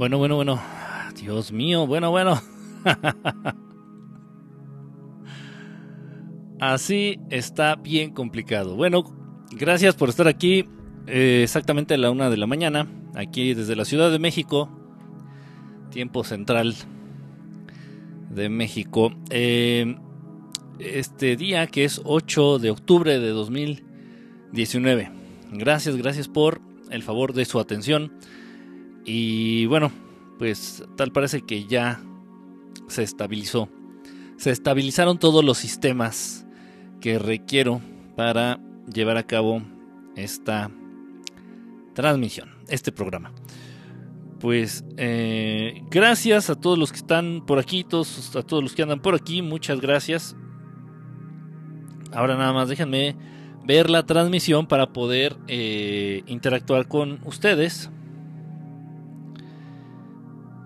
Bueno, bueno, bueno. Dios mío, bueno, bueno. Así está bien complicado. Bueno, gracias por estar aquí eh, exactamente a la una de la mañana, aquí desde la Ciudad de México, tiempo central de México. Eh, este día que es 8 de octubre de 2019. Gracias, gracias por el favor de su atención. Y bueno, pues tal parece que ya se estabilizó. Se estabilizaron todos los sistemas que requiero para llevar a cabo esta transmisión, este programa. Pues eh, gracias a todos los que están por aquí, todos, a todos los que andan por aquí, muchas gracias. Ahora nada más déjenme ver la transmisión para poder eh, interactuar con ustedes.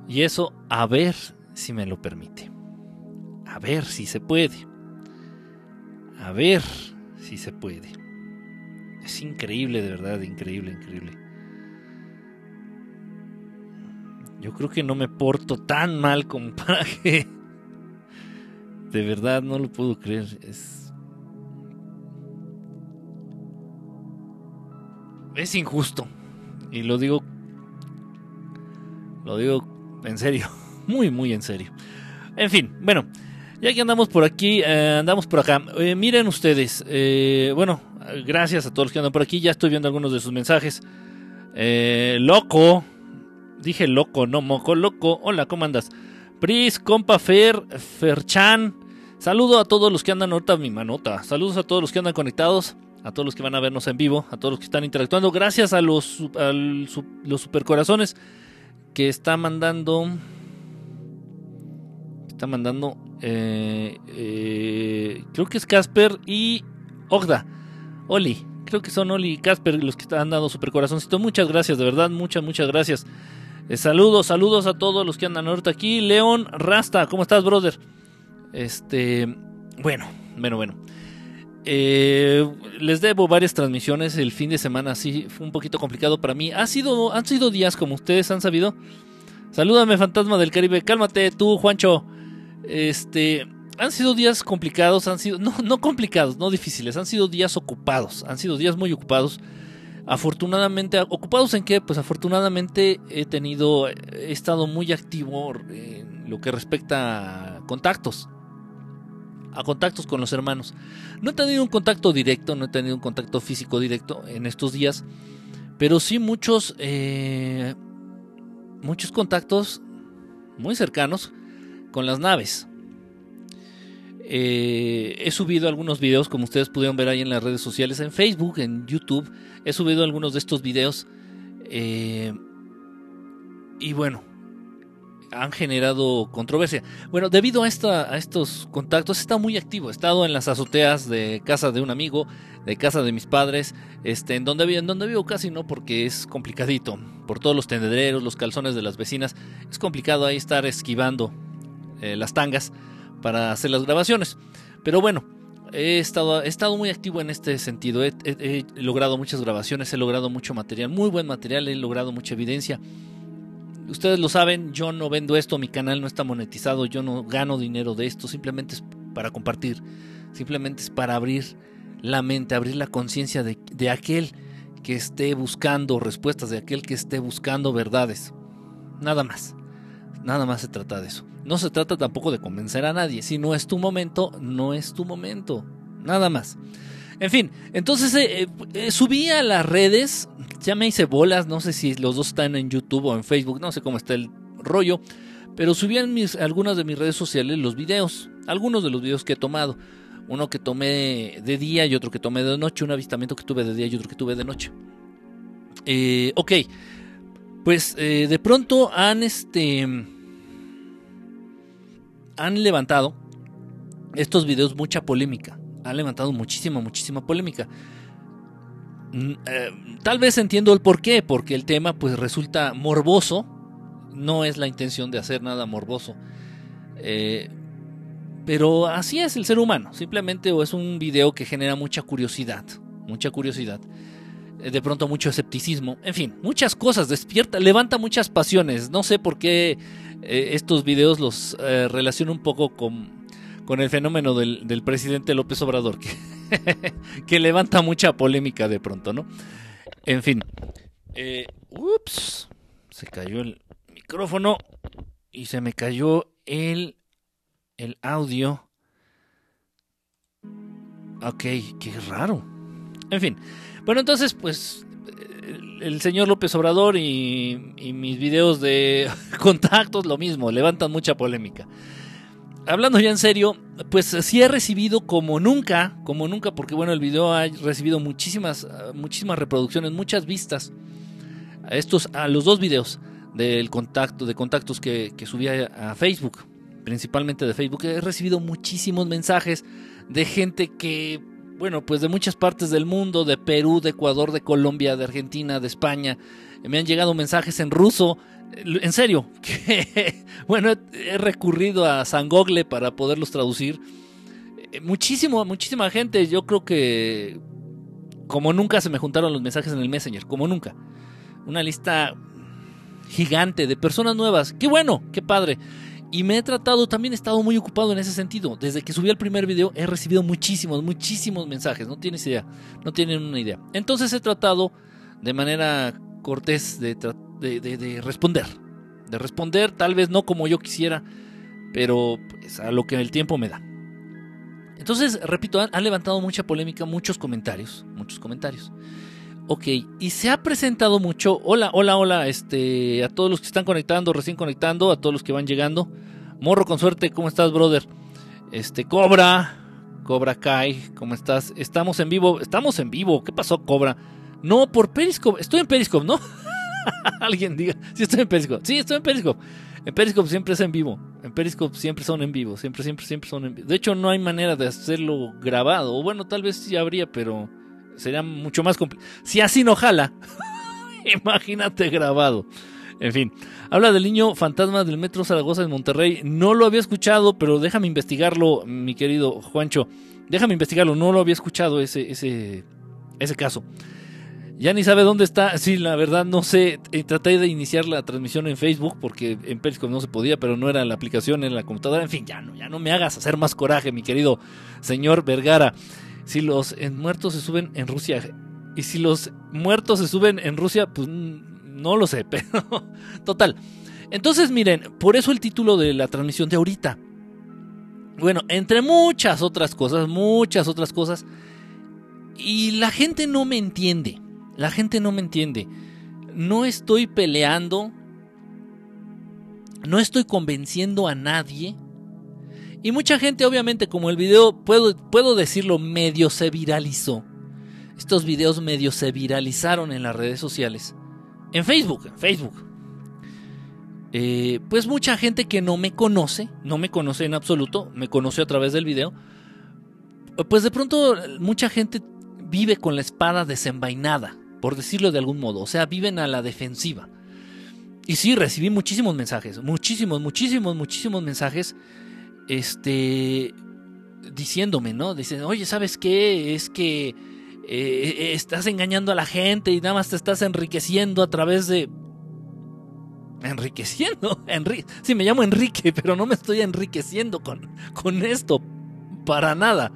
Y eso a ver si me lo permite. A ver si se puede. A ver si se puede. Es increíble, de verdad, increíble, increíble. Yo creo que no me porto tan mal como para que... De verdad, no lo puedo creer. Es... Es injusto. Y lo digo... Lo digo en serio. Muy, muy en serio. En fin, bueno. Ya que andamos por aquí, eh, andamos por acá. Eh, miren ustedes, eh, bueno, gracias a todos los que andan por aquí. Ya estoy viendo algunos de sus mensajes. loco, dije loco, no moco, loco. Hola, ¿cómo andas? Pris, compa Fer, Ferchan. Saludo a todos los que andan ahorita mi manota. Saludos a todos los que andan conectados, a todos los que van a vernos en vivo, a todos los que están interactuando. Gracias a los, a los supercorazones que está mandando. Está mandando eh, eh, creo que es Casper y Ogda. Oli, creo que son Oli y Casper los que están dando super corazoncito. Muchas gracias, de verdad, muchas, muchas gracias. Eh, saludos, saludos a todos los que andan ahorita aquí. León Rasta, ¿cómo estás, brother? Este, bueno, bueno, bueno. Les debo varias transmisiones. El fin de semana sí fue un poquito complicado para mí. Ha sido, han sido días como ustedes han sabido. Salúdame, fantasma del Caribe. Cálmate tú, Juancho. Este, han sido días complicados, han sido, no, no complicados, no difíciles, han sido días ocupados, han sido días muy ocupados. Afortunadamente, ¿ocupados en qué? Pues afortunadamente he tenido, he estado muy activo en lo que respecta a contactos, a contactos con los hermanos. No he tenido un contacto directo, no he tenido un contacto físico directo en estos días, pero sí muchos, eh, muchos contactos muy cercanos con las naves. Eh, he subido algunos videos, como ustedes pudieron ver ahí en las redes sociales, en Facebook, en YouTube. He subido algunos de estos videos. Eh, y bueno, han generado controversia. Bueno, debido a, esta, a estos contactos, está muy activo. He estado en las azoteas de casa de un amigo, de casa de mis padres, este, en donde, en donde vivo casi no, porque es complicadito. Por todos los tendederos, los calzones de las vecinas, es complicado ahí estar esquivando eh, las tangas para hacer las grabaciones. Pero bueno, he estado, he estado muy activo en este sentido. He, logrado muchas grabaciones, he logrado mucho material, muy buen material, he logrado mucha evidencia. Ustedes lo saben, yo no vendo esto, mi canal no está monetizado, yo no gano dinero de esto, simplemente es para compartir, simplemente es para abrir la mente, abrir la conciencia de, de aquel que esté buscando respuestas, de aquel que esté buscando verdades. Nada más. Nada más se trata de eso. No se trata tampoco de convencer a nadie. Si no es tu momento, no es tu momento. Nada más. En fin, entonces eh, eh, subí a las redes, ya me hice bolas, no sé si los dos están en YouTube o en Facebook, no sé cómo está el rollo, pero subí en mis, algunas de mis redes sociales los videos, algunos de los videos que he tomado. Uno que tomé de día y otro que tomé de noche, un avistamiento que tuve de día y otro que tuve de noche. ok, pues de pronto han este han levantado estos videos mucha polémica. Han levantado muchísima, muchísima polémica. Mm, eh, tal vez entiendo el por qué, porque el tema pues resulta morboso. No es la intención de hacer nada morboso. Eh, pero así es el ser humano. Simplemente es un video que genera mucha curiosidad. Mucha curiosidad. eh, de pronto mucho escepticismo, en fin, muchas cosas, despierta, levanta muchas pasiones. No sé por qué estos videos los relaciono un poco con, con el fenómeno del, del, presidente López Obrador, que, levanta mucha polémica de pronto, ¿no? En fin, ups, se cayó el micrófono y se me cayó el, el audio. Ok, qué raro. En fin, bueno, entonces, pues el señor López Obrador y, mis videos de contactos, lo mismo, levantan mucha polémica. Hablando ya en serio, pues sí he recibido como nunca, como nunca, porque bueno, el video ha recibido muchísimas, muchísimas reproducciones, muchas vistas. A estos, a los dos videos del contacto, de contactos que, que subí a Facebook, principalmente de Facebook, he recibido muchísimos mensajes de gente que bueno, pues de muchas partes del mundo, de Perú, de Ecuador, de Colombia, de Argentina, de España. Me han llegado mensajes en ruso. En serio, que bueno, he recurrido a Sangogle para poderlos traducir. Eh, muchísimo, muchísima gente. Yo creo que como nunca se me juntaron los mensajes en el Messenger, como nunca. Una lista gigante de personas nuevas. Qué bueno, qué padre. Y me he tratado, también he estado muy ocupado en ese sentido. Desde que subí el primer video he recibido muchísimos, muchísimos mensajes. No tienes idea, no tienen una idea. Entonces he tratado de manera cortés de, de, responder. De responder, tal vez no como yo quisiera, pero pues, a lo que el tiempo me da. Entonces, repito, han, levantado mucha polémica, muchos comentarios, muchos comentarios. Ok, y se ha presentado mucho. Hola, hola, hola, este, a todos los que están conectando, recién conectando, a todos los que van llegando. Morro con suerte, ¿cómo estás, brother? Este, Cobra, Cobra Kai, ¿cómo estás? Estamos en vivo, estamos en vivo. ¿Qué pasó, Cobra? No, por Periscope, estoy en Periscope, ¿no? Alguien diga, sí estoy en Periscope. Sí, estoy en Periscope. En Periscope siempre es en vivo. En Periscope siempre son en vivo. Siempre, siempre, siempre son en vivo. De hecho, no hay manera de hacerlo grabado. Bueno, tal vez sí habría, pero Sería mucho más complicado. Si así no jala, imagínate grabado. En fin, habla del niño fantasma del Metro Zaragoza de Monterrey. No lo había escuchado, pero déjame investigarlo, mi querido Juancho. Déjame investigarlo, no lo había escuchado ese, ese, ese caso. Ya ni sabe dónde está. Sí, la verdad no sé. Eh, traté de iniciar la transmisión en Facebook porque en Periscope no se podía, pero no era la aplicación en la computadora. En fin, ya no, ya no me hagas hacer más coraje, mi querido señor Vergara si los muertos se suben en Rusia. Y si los muertos se suben en Rusia, pues no lo sé, pero total. Entonces miren, por eso el título de la transmisión de ahorita. Bueno, entre muchas otras cosas, muchas otras cosas. Y la gente no me entiende. La gente no me entiende. No estoy peleando. No estoy convenciendo a nadie y mucha gente, obviamente, como el video, puedo, puedo decirlo, medio se viralizó. Estos videos medio se viralizaron en las redes sociales. En Facebook, en Facebook. Eh, pues mucha gente que no me conoce, no me conoce en absoluto, me conoce a través del video. Pues de pronto mucha gente vive con la espada desenvainada, por decirlo de algún modo. O sea, viven a la defensiva. Y sí, recibí muchísimos mensajes, muchísimos, muchísimos, muchísimos mensajes este, diciéndome, ¿no? Dicen, oye, ¿sabes qué? Es que eh, estás engañando a la gente y nada más te estás enriqueciendo a través de... Enriqueciendo. Enri sí, me llamo Enrique, pero no me estoy enriqueciendo con, con esto. Para nada.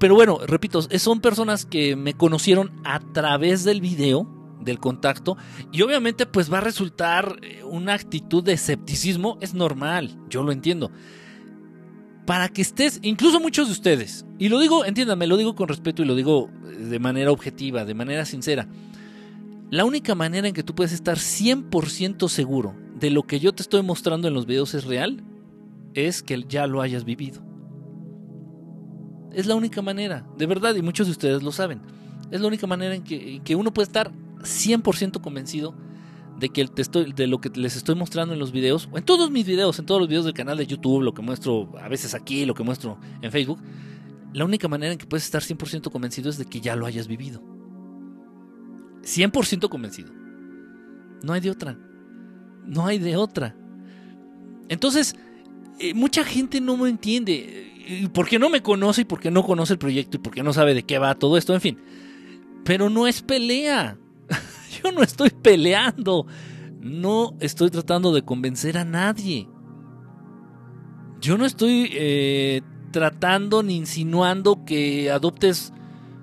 Pero bueno, repito, son personas que me conocieron a través del video del contacto y obviamente pues va a resultar eh, una actitud de escepticismo, es normal, yo lo entiendo. Para que estés, incluso muchos de ustedes, y lo digo, entiéndame, lo digo con respeto y lo digo eh, de manera objetiva, de manera sincera, la única manera en que tú puedes estar 100% seguro de lo que yo te estoy mostrando en los videos es real, es que ya lo hayas vivido. Es la única manera, de verdad, y muchos de ustedes lo saben. Es la única manera en que, en que uno puede estar 100% convencido de que estoy, de lo que les estoy mostrando en los videos, o en todos mis videos, en todos los videos del canal de YouTube, lo que muestro a veces aquí, lo que muestro en Facebook, la única manera en que puedes estar 100% convencido es de que ya lo hayas vivido. 100% convencido. No hay de otra. No hay de otra. Entonces, eh, mucha gente no me entiende. ¿Por qué no me conoce y por qué no conoce el proyecto y por qué no sabe de qué va todo esto? En fin Pero no es pelea. Yo no estoy peleando. No estoy tratando de convencer a nadie. Yo no estoy eh, tratando ni insinuando que adoptes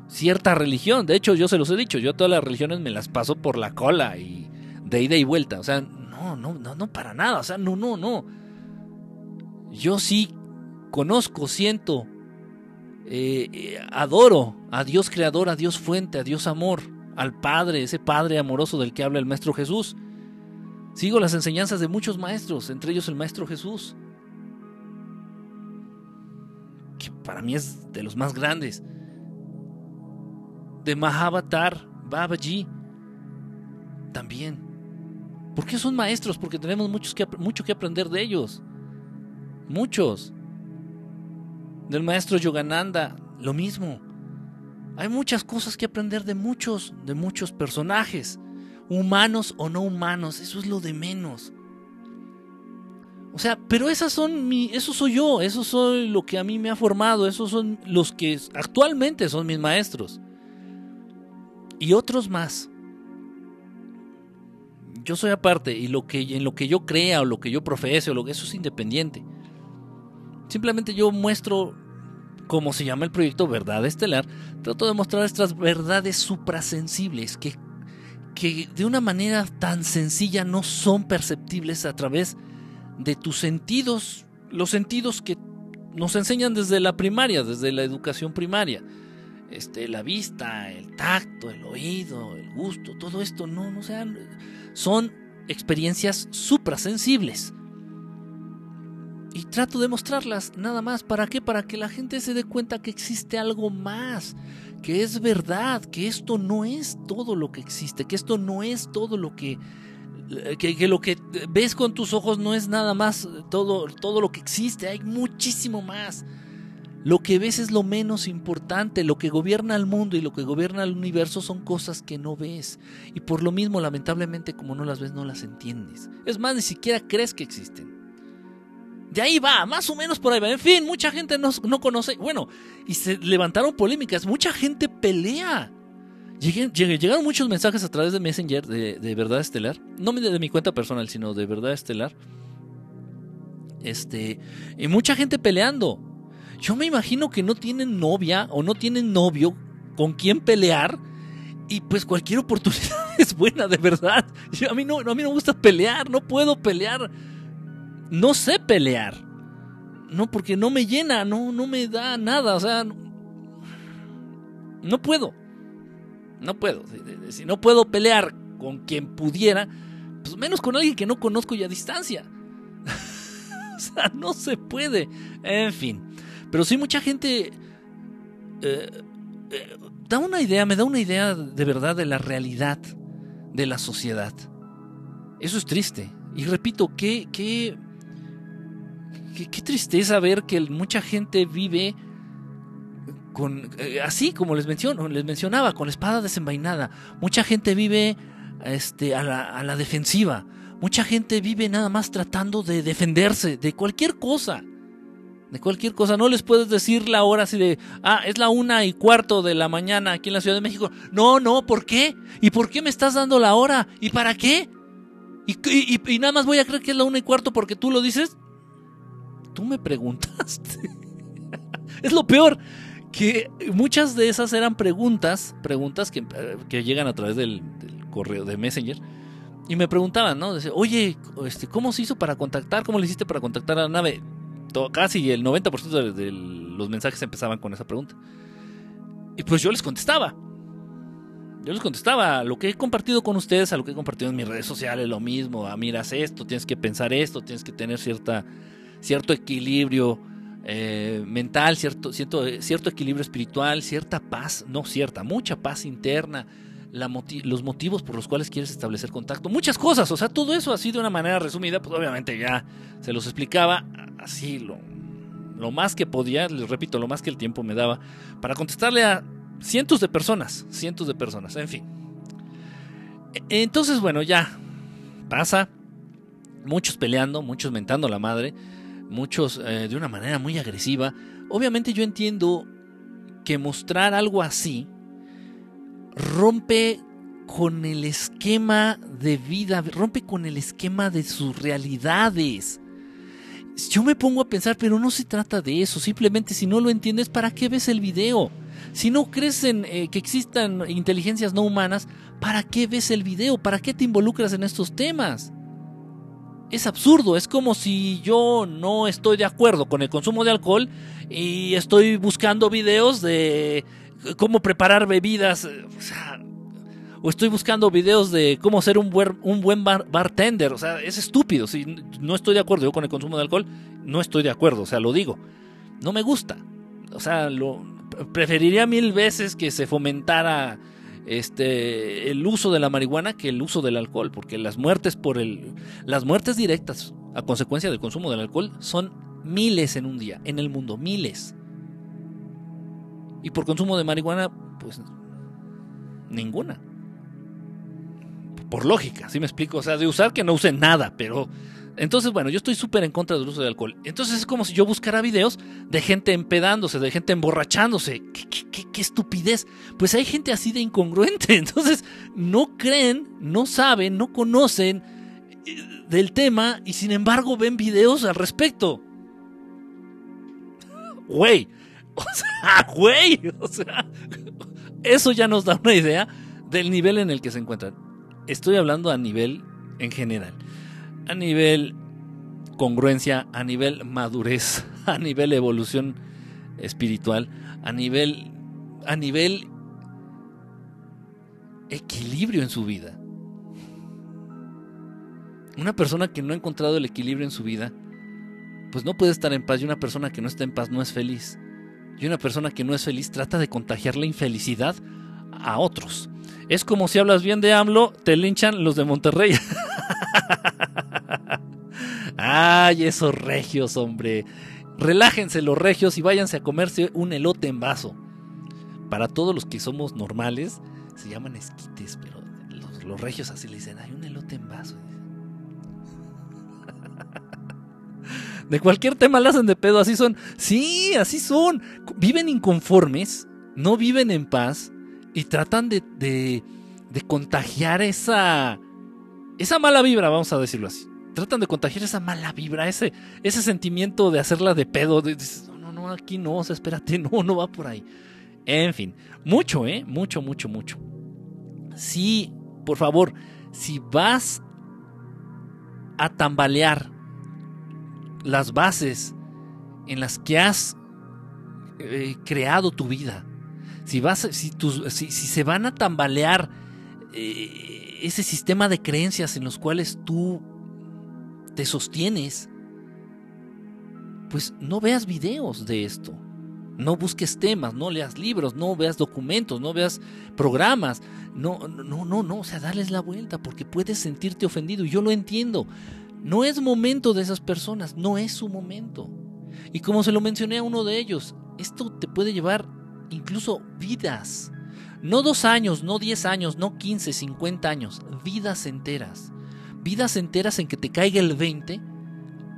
cierta religión. De hecho, yo se los he dicho, yo todas las religiones me las paso por la cola y de ida y vuelta. O sea, no, no, no, no para nada. O sea, no, no, no. Yo sí conozco, siento, eh, eh, adoro a Dios creador, a Dios fuente, a Dios amor, al Padre, ese Padre amoroso del que habla el Maestro Jesús. Sigo las enseñanzas de muchos maestros, entre ellos el Maestro Jesús, que para mí es de los más grandes de Mahavatar, Babaji, también. ¿Por qué son maestros? Porque tenemos muchos mucho que aprender de ellos. Muchos. Del maestro Yogananda, lo mismo. Hay muchas cosas que aprender de muchos, de muchos personajes, humanos o no humanos, eso es lo de menos. O sea, pero esas son mi, eso soy yo, eso soy lo que a mí me ha formado, esos son los que actualmente son mis maestros y otros más. Yo soy aparte y lo que, en lo que yo crea o lo que yo profese o lo que eso es independiente. Simplemente yo muestro, como se llama el proyecto Verdad Estelar, trato de mostrar estas verdades suprasensibles que, que de una manera tan sencilla no son perceptibles a través de tus sentidos, los sentidos que nos enseñan desde la primaria, desde la educación primaria este, la vista, el tacto, el oído, el gusto, todo esto, no, no sean, son experiencias suprasensibles. Y trato de mostrarlas nada más. ¿Para qué? Para que la gente se dé cuenta que existe algo más, que es verdad, que esto no es todo lo que existe, que esto no es todo lo que, que, que, lo que ves con tus ojos no es nada más todo, todo lo que existe, hay muchísimo más. Lo que ves es lo menos importante, lo que gobierna el mundo y lo que gobierna el universo son cosas que no ves. Y por lo mismo, lamentablemente, como no las ves, no las entiendes. Es más, ni siquiera crees que existen. De ahí va, más o menos por ahí va. En fin, mucha gente no, conoce. Bueno, y se levantaron polémicas, mucha gente pelea. llegaron muchos mensajes a través de Messenger de, de Verdad Estelar. No de mi cuenta personal, sino de Verdad Estelar. Este, y mucha gente peleando. Yo me imagino que no tienen novia o no tienen novio con quien pelear. Y pues cualquier oportunidad es buena, de verdad. a, mí no, a mí no me gusta pelear, no puedo pelear. No sé pelear. No, porque no me llena, no, no me da nada. O sea, no, puedo. No puedo. Si no puedo pelear con quien pudiera, pues menos con alguien que no conozco y a distancia. o sea, no se puede. En fin. Pero sí mucha gente eh, eh, da una idea, me da una idea de verdad de la realidad de la sociedad. Eso es triste. Y repito, qué, qué, qué, tristeza ver que mucha gente vive con, eh, así como les, menciono, les mencionaba, con la espada desenvainada. Mucha gente vive este, a, la, a la defensiva. Mucha gente vive nada más tratando de defenderse de cualquier cosa de cualquier cosa. No les puedes decir la hora así de, ah, es la una y cuarto de la mañana aquí en la Ciudad de México. No, no, ¿por qué? ¿Y por qué me estás dando la hora? ¿Y para qué? ¿Y, nada más voy a creer que es la una y cuarto porque tú lo dices? Tú me preguntaste. es lo peor, que muchas de esas eran preguntas, preguntas que, que llegan a través del, correo de Messenger. Y me preguntaban, ¿no? Oye, este, ¿cómo se hizo para contactar? ¿Cómo le hiciste para contactar a la nave? casi el 90% de, los mensajes empezaban con esa pregunta. Y pues yo les contestaba. Yo les contestaba lo que he compartido con ustedes, a lo que he compartido en mis redes sociales, lo mismo. Ah, miras esto, tienes que pensar esto, tienes que tener cierta, cierto equilibrio eh, mental, cierto, cierto, cierto equilibrio espiritual, cierta paz, no cierta, mucha paz interna, los motivos por los cuales quieres establecer contacto, muchas cosas, o sea, todo eso así de una manera resumida, pues obviamente ya se los explicaba así lo, lo más que podía, les repito, lo más que el tiempo me daba, para contestarle a cientos de personas, cientos de personas, en fin. E, entonces, bueno, ya pasa, muchos peleando, muchos mentando la madre, muchos eh, de una manera muy agresiva. Obviamente yo entiendo que mostrar algo así rompe con el esquema de vida, rompe con el esquema de sus realidades. Yo me pongo a pensar, pero no se trata de eso, simplemente si no lo entiendes, ¿para qué ves el video? Si no crees en eh, que existan inteligencias no humanas, ¿para qué ves el video? ¿Para qué te involucras en estos temas? Es absurdo, es como si yo no estoy de acuerdo con el consumo de alcohol y estoy buscando videos de cómo preparar bebidas. O sea, o estoy buscando videos de cómo ser un buen, un buen bartender. O sea, es estúpido. Si no estoy de acuerdo yo con el consumo de alcohol, no estoy de acuerdo. O sea, lo digo. No me gusta. O sea, lo, preferiría mil veces que se fomentara este el uso de la marihuana que el uso del alcohol, porque las muertes por el las muertes directas a consecuencia del consumo del alcohol son miles en un día en el mundo, miles. Y por consumo de marihuana, pues ninguna por lógica, ¿sí me explico? O sea, de usar que no use nada, pero... Entonces, bueno, yo estoy súper en contra del uso de alcohol. Entonces es como si yo buscara videos de gente empedándose, de gente emborrachándose. ¿Qué, estupidez? Pues hay gente así de incongruente. Entonces, no creen, no saben, no conocen eh, del tema y sin embargo ven videos al respecto. Güey. O sea, güey. O sea, eso ya nos da una idea del nivel en el que se encuentran estoy hablando a nivel en general. A nivel congruencia, a nivel madurez, a nivel evolución espiritual, a nivel a nivel equilibrio en su vida. Una persona que no ha encontrado el equilibrio en su vida, pues no puede estar en paz y una persona que no está en paz no es feliz. Y una persona que no es feliz trata de contagiar la infelicidad a otros. Es como si hablas bien de AMLO, te linchan los de Monterrey. Ay, esos regios, hombre. Relájense los regios y váyanse a comerse un elote en vaso. Para todos los que somos normales, se llaman esquites, pero los, regios así le dicen, hay un elote en vaso. De cualquier tema la hacen de pedo, así son. Sí, así son. Viven inconformes, no viven en paz y tratan de, de, contagiar esa, esa mala vibra, vamos a decirlo así. Tratan de contagiar esa mala vibra, ese, ese sentimiento de hacerla de pedo. De, no, no, aquí no, espérate, no, no va por ahí. En fin, mucho, ¿eh? Mucho, mucho, mucho. Sí, por favor, si vas a tambalear las bases en las que has eh, creado tu vida, si, vas, si, si, se van a tambalear eh, ese sistema de creencias en los cuales tú te sostienes, pues no veas videos de esto. No busques temas, no leas libros, no veas documentos, no veas programas. No, no, no, no, o sea, darles la vuelta porque puedes sentirte ofendido y yo lo entiendo. No es momento de esas personas, no es su momento. Y como se lo mencioné a uno de ellos, esto te puede llevar incluso vidas. No dos años, no diez años, no quince, cincuenta años, vidas enteras. Vidas enteras en que te caiga el 20,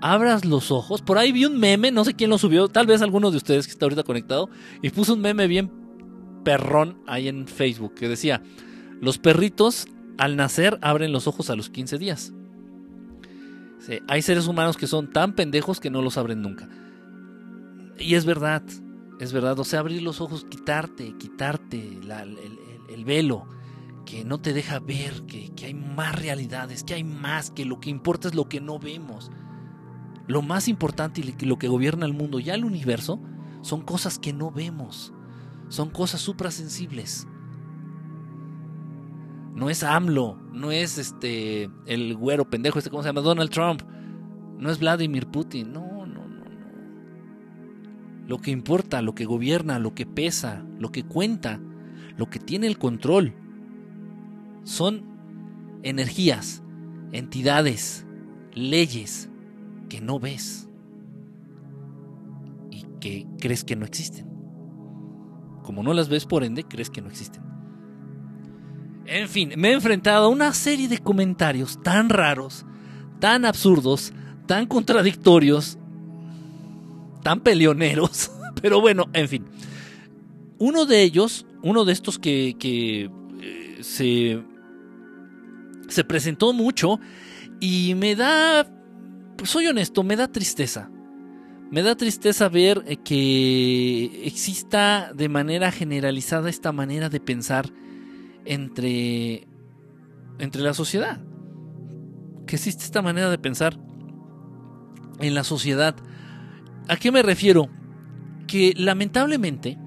abras los ojos. Por ahí vi un meme, no sé quién lo subió, tal vez alguno de ustedes que está ahorita conectado, y puso un meme bien perrón ahí en Facebook que decía, los perritos al nacer abren los ojos a los 15 días. hay seres humanos que son tan pendejos que no los abren nunca. Y es verdad, es verdad, o sea, abrir los ojos, quitarte, quitarte el, velo que no te deja ver que, que hay más realidades, que hay más, que lo que importa es lo que no vemos. Lo más importante y lo que gobierna el mundo, ya el universo, son cosas que no vemos, son cosas suprasensibles. No es AMLO, no es este el güero pendejo, este cómo se llama Donald Trump, no es Vladimir Putin, no, lo que importa, lo que gobierna, lo que pesa, lo que cuenta, lo que tiene el control, son energías, entidades, leyes que no ves y que crees que no existen. Como no las ves, por ende, crees que no existen. En fin, me he enfrentado a una serie de comentarios tan raros, tan absurdos, tan contradictorios, tan peleoneros. Pero bueno, en fin. Uno de ellos, uno de estos que, se, se presentó mucho y me da, pues soy honesto, me da tristeza. Me da tristeza ver eh, que exista de manera generalizada esta manera de pensar entre, entre la sociedad. Que existe esta manera de pensar en la sociedad. ¿A qué me refiero? Que lamentablemente,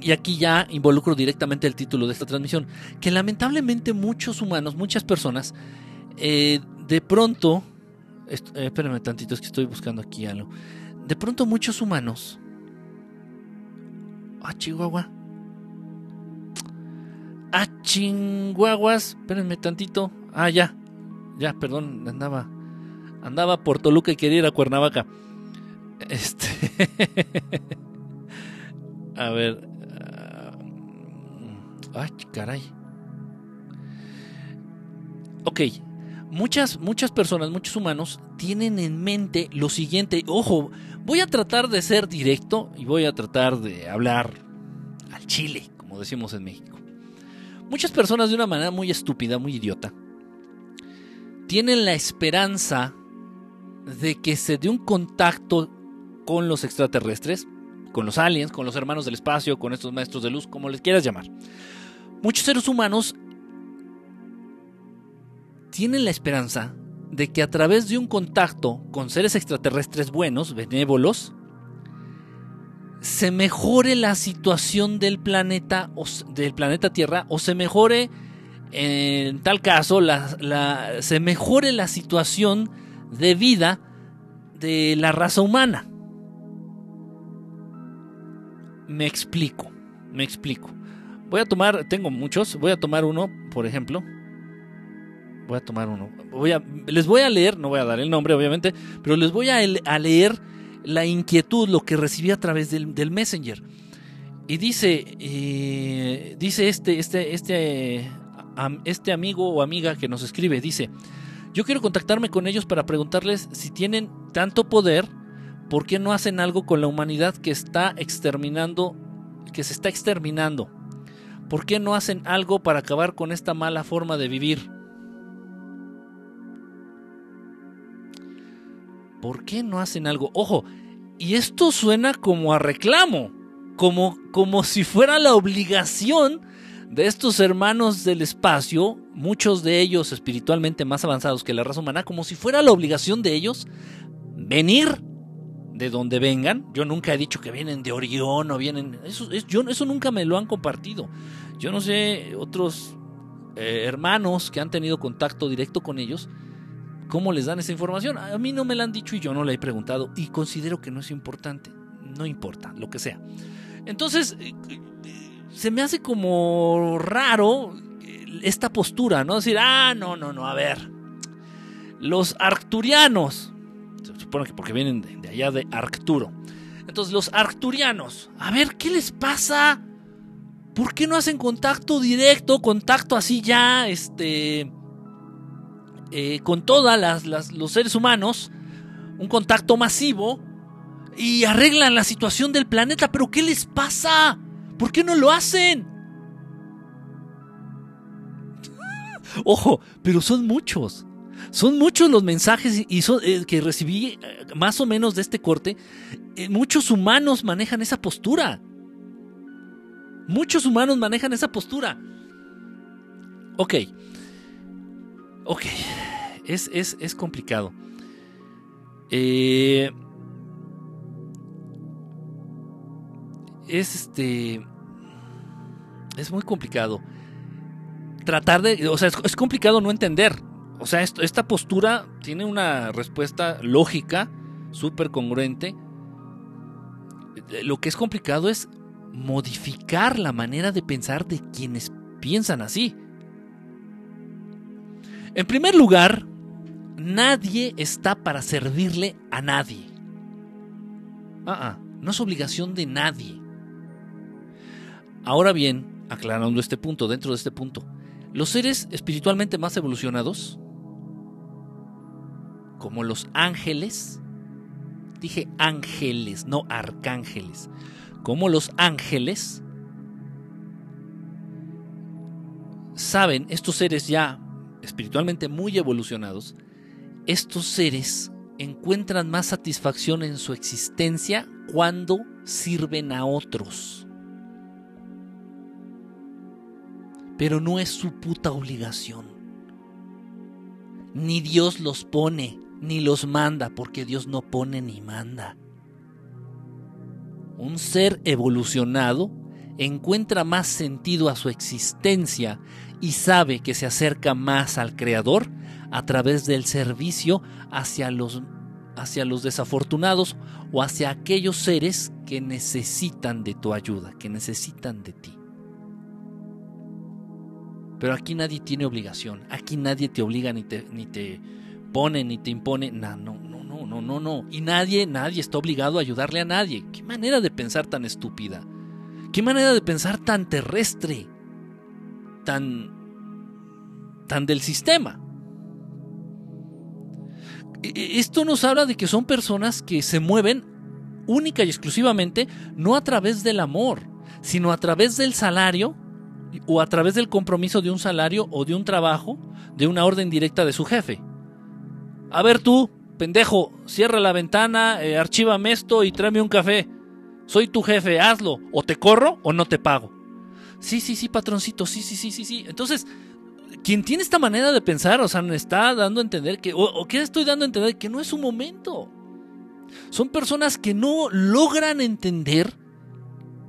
y aquí ya involucro directamente el título de esta transmisión, que lamentablemente muchos humanos, muchas personas, eh, de pronto eh, espérenme tantito, es que estoy buscando aquí algo. De pronto muchos humanos... Ah, Chihuahua. Ah, chinguaguas. Espérenme tantito. Ah, ya. Ya, perdón, andaba. Andaba por Toluca y quería ir a Cuernavaca. Este. a ver. Ay, caray. Ok, muchas, muchas personas, muchos humanos tienen en mente lo siguiente. Ojo, voy a tratar de ser directo y voy a tratar de hablar al chile, como decimos en México. Muchas personas de una manera muy estúpida, muy idiota, tienen la esperanza de que se dé un contacto con los extraterrestres, con los aliens, con los hermanos del espacio, con estos maestros de luz, como les quieras llamar. Muchos seres humanos tienen la esperanza de que a través de un contacto con seres extraterrestres buenos, benévolos, se mejore la situación del planeta, o, del planeta Tierra o se mejore, en tal caso, la, se mejore la situación de vida de la raza humana. Me explico, me explico. Voy a tomar, tengo muchos, voy a tomar uno, por ejemplo, voy a tomar uno. Voy a, les voy a leer, no voy a dar el nombre obviamente, pero les voy a, leer la inquietud, lo que recibí a través del, Messenger. Y dice, eh, dice este, este, este, este amigo o amiga que nos escribe, dice, yo quiero contactarme con ellos para preguntarles si tienen tanto poder, ¿por qué no hacen algo con la humanidad que está exterminando, que se está exterminando? ¿Por qué no hacen algo para acabar con esta mala forma de vivir? ¿por qué no hacen algo? Ojo, y esto suena como a reclamo, como, como si fuera la obligación de estos hermanos del espacio, muchos de ellos espiritualmente más avanzados que la raza humana, como si fuera la obligación de ellos venir de donde vengan. Yo nunca he dicho que vienen de Orión o vienen... Eso, eso nunca me lo han compartido. Yo no sé, otros eh, hermanos que han tenido contacto directo con ellos, ¿Cómo les dan esa información? A mí no me la han dicho y yo no la he preguntado y considero que no es importante. No importa, lo que sea. Entonces, eh, se me hace como raro esta postura, ¿no? Decir, ah, no, no, no, a ver. Los arcturianos, se supone que porque vienen de, allá de Arcturo. Entonces, los arcturianos, a ver, ¿qué les pasa? ¿Por qué no hacen contacto directo, contacto así ya, este, eh, con todos los seres humanos, un contacto masivo, y arreglan la situación del planeta. Pero ¿qué les pasa? ¿Por qué no lo hacen? Ojo, pero son muchos. Son muchos los mensajes eh, que recibí eh, más o menos de este corte. muchos humanos manejan esa postura. Muchos humanos manejan esa postura. Ok. Ok, es, es, complicado. Eh, es este. Es muy complicado. Tratar de. O sea, es, complicado no entender. O sea, esta postura tiene una respuesta lógica, súper congruente. Lo que es complicado es modificar la manera de pensar de quienes piensan así. En primer lugar, nadie está para servirle a nadie. Ah, ah, no es obligación de nadie. Ahora bien, aclarando este punto, dentro de este punto, los seres espiritualmente más evolucionados, como los ángeles, dije ángeles, no arcángeles, como los ángeles, saben, estos seres ya espiritualmente muy evolucionados, estos seres encuentran más satisfacción en su existencia cuando sirven a otros. Pero no es su puta obligación. Ni Dios los pone, ni los manda, porque Dios no pone ni manda. Un ser evolucionado encuentra más sentido a su existencia y sabe que se acerca más al Creador a través del servicio hacia los, hacia los desafortunados o hacia aquellos seres que necesitan de tu ayuda, que necesitan de ti. Pero aquí nadie tiene obligación, aquí nadie te obliga ni te, ni te pone ni te impone, no, no, no, no, no, no, no. Y nadie, nadie está obligado a ayudarle a nadie. ¿Qué manera de pensar tan estúpida? ¿Qué manera de pensar tan terrestre? Tan tan del sistema. E, e, esto nos habla de que son personas que se mueven única y exclusivamente no a través del amor, sino a través del salario o a través del compromiso de un salario o de un trabajo, de una orden directa de su jefe. A ver tú, pendejo, cierra la ventana, eh, archívame esto y tráeme un café. Soy tu jefe, hazlo. O te corro o no te pago. Sí, sí, sí, patroncito, sí, sí, sí, sí, sí. Entonces, quien tiene esta manera de pensar, o sea, me está dando a entender que, o, o que estoy dando a entender que no es su momento. Son personas que no logran entender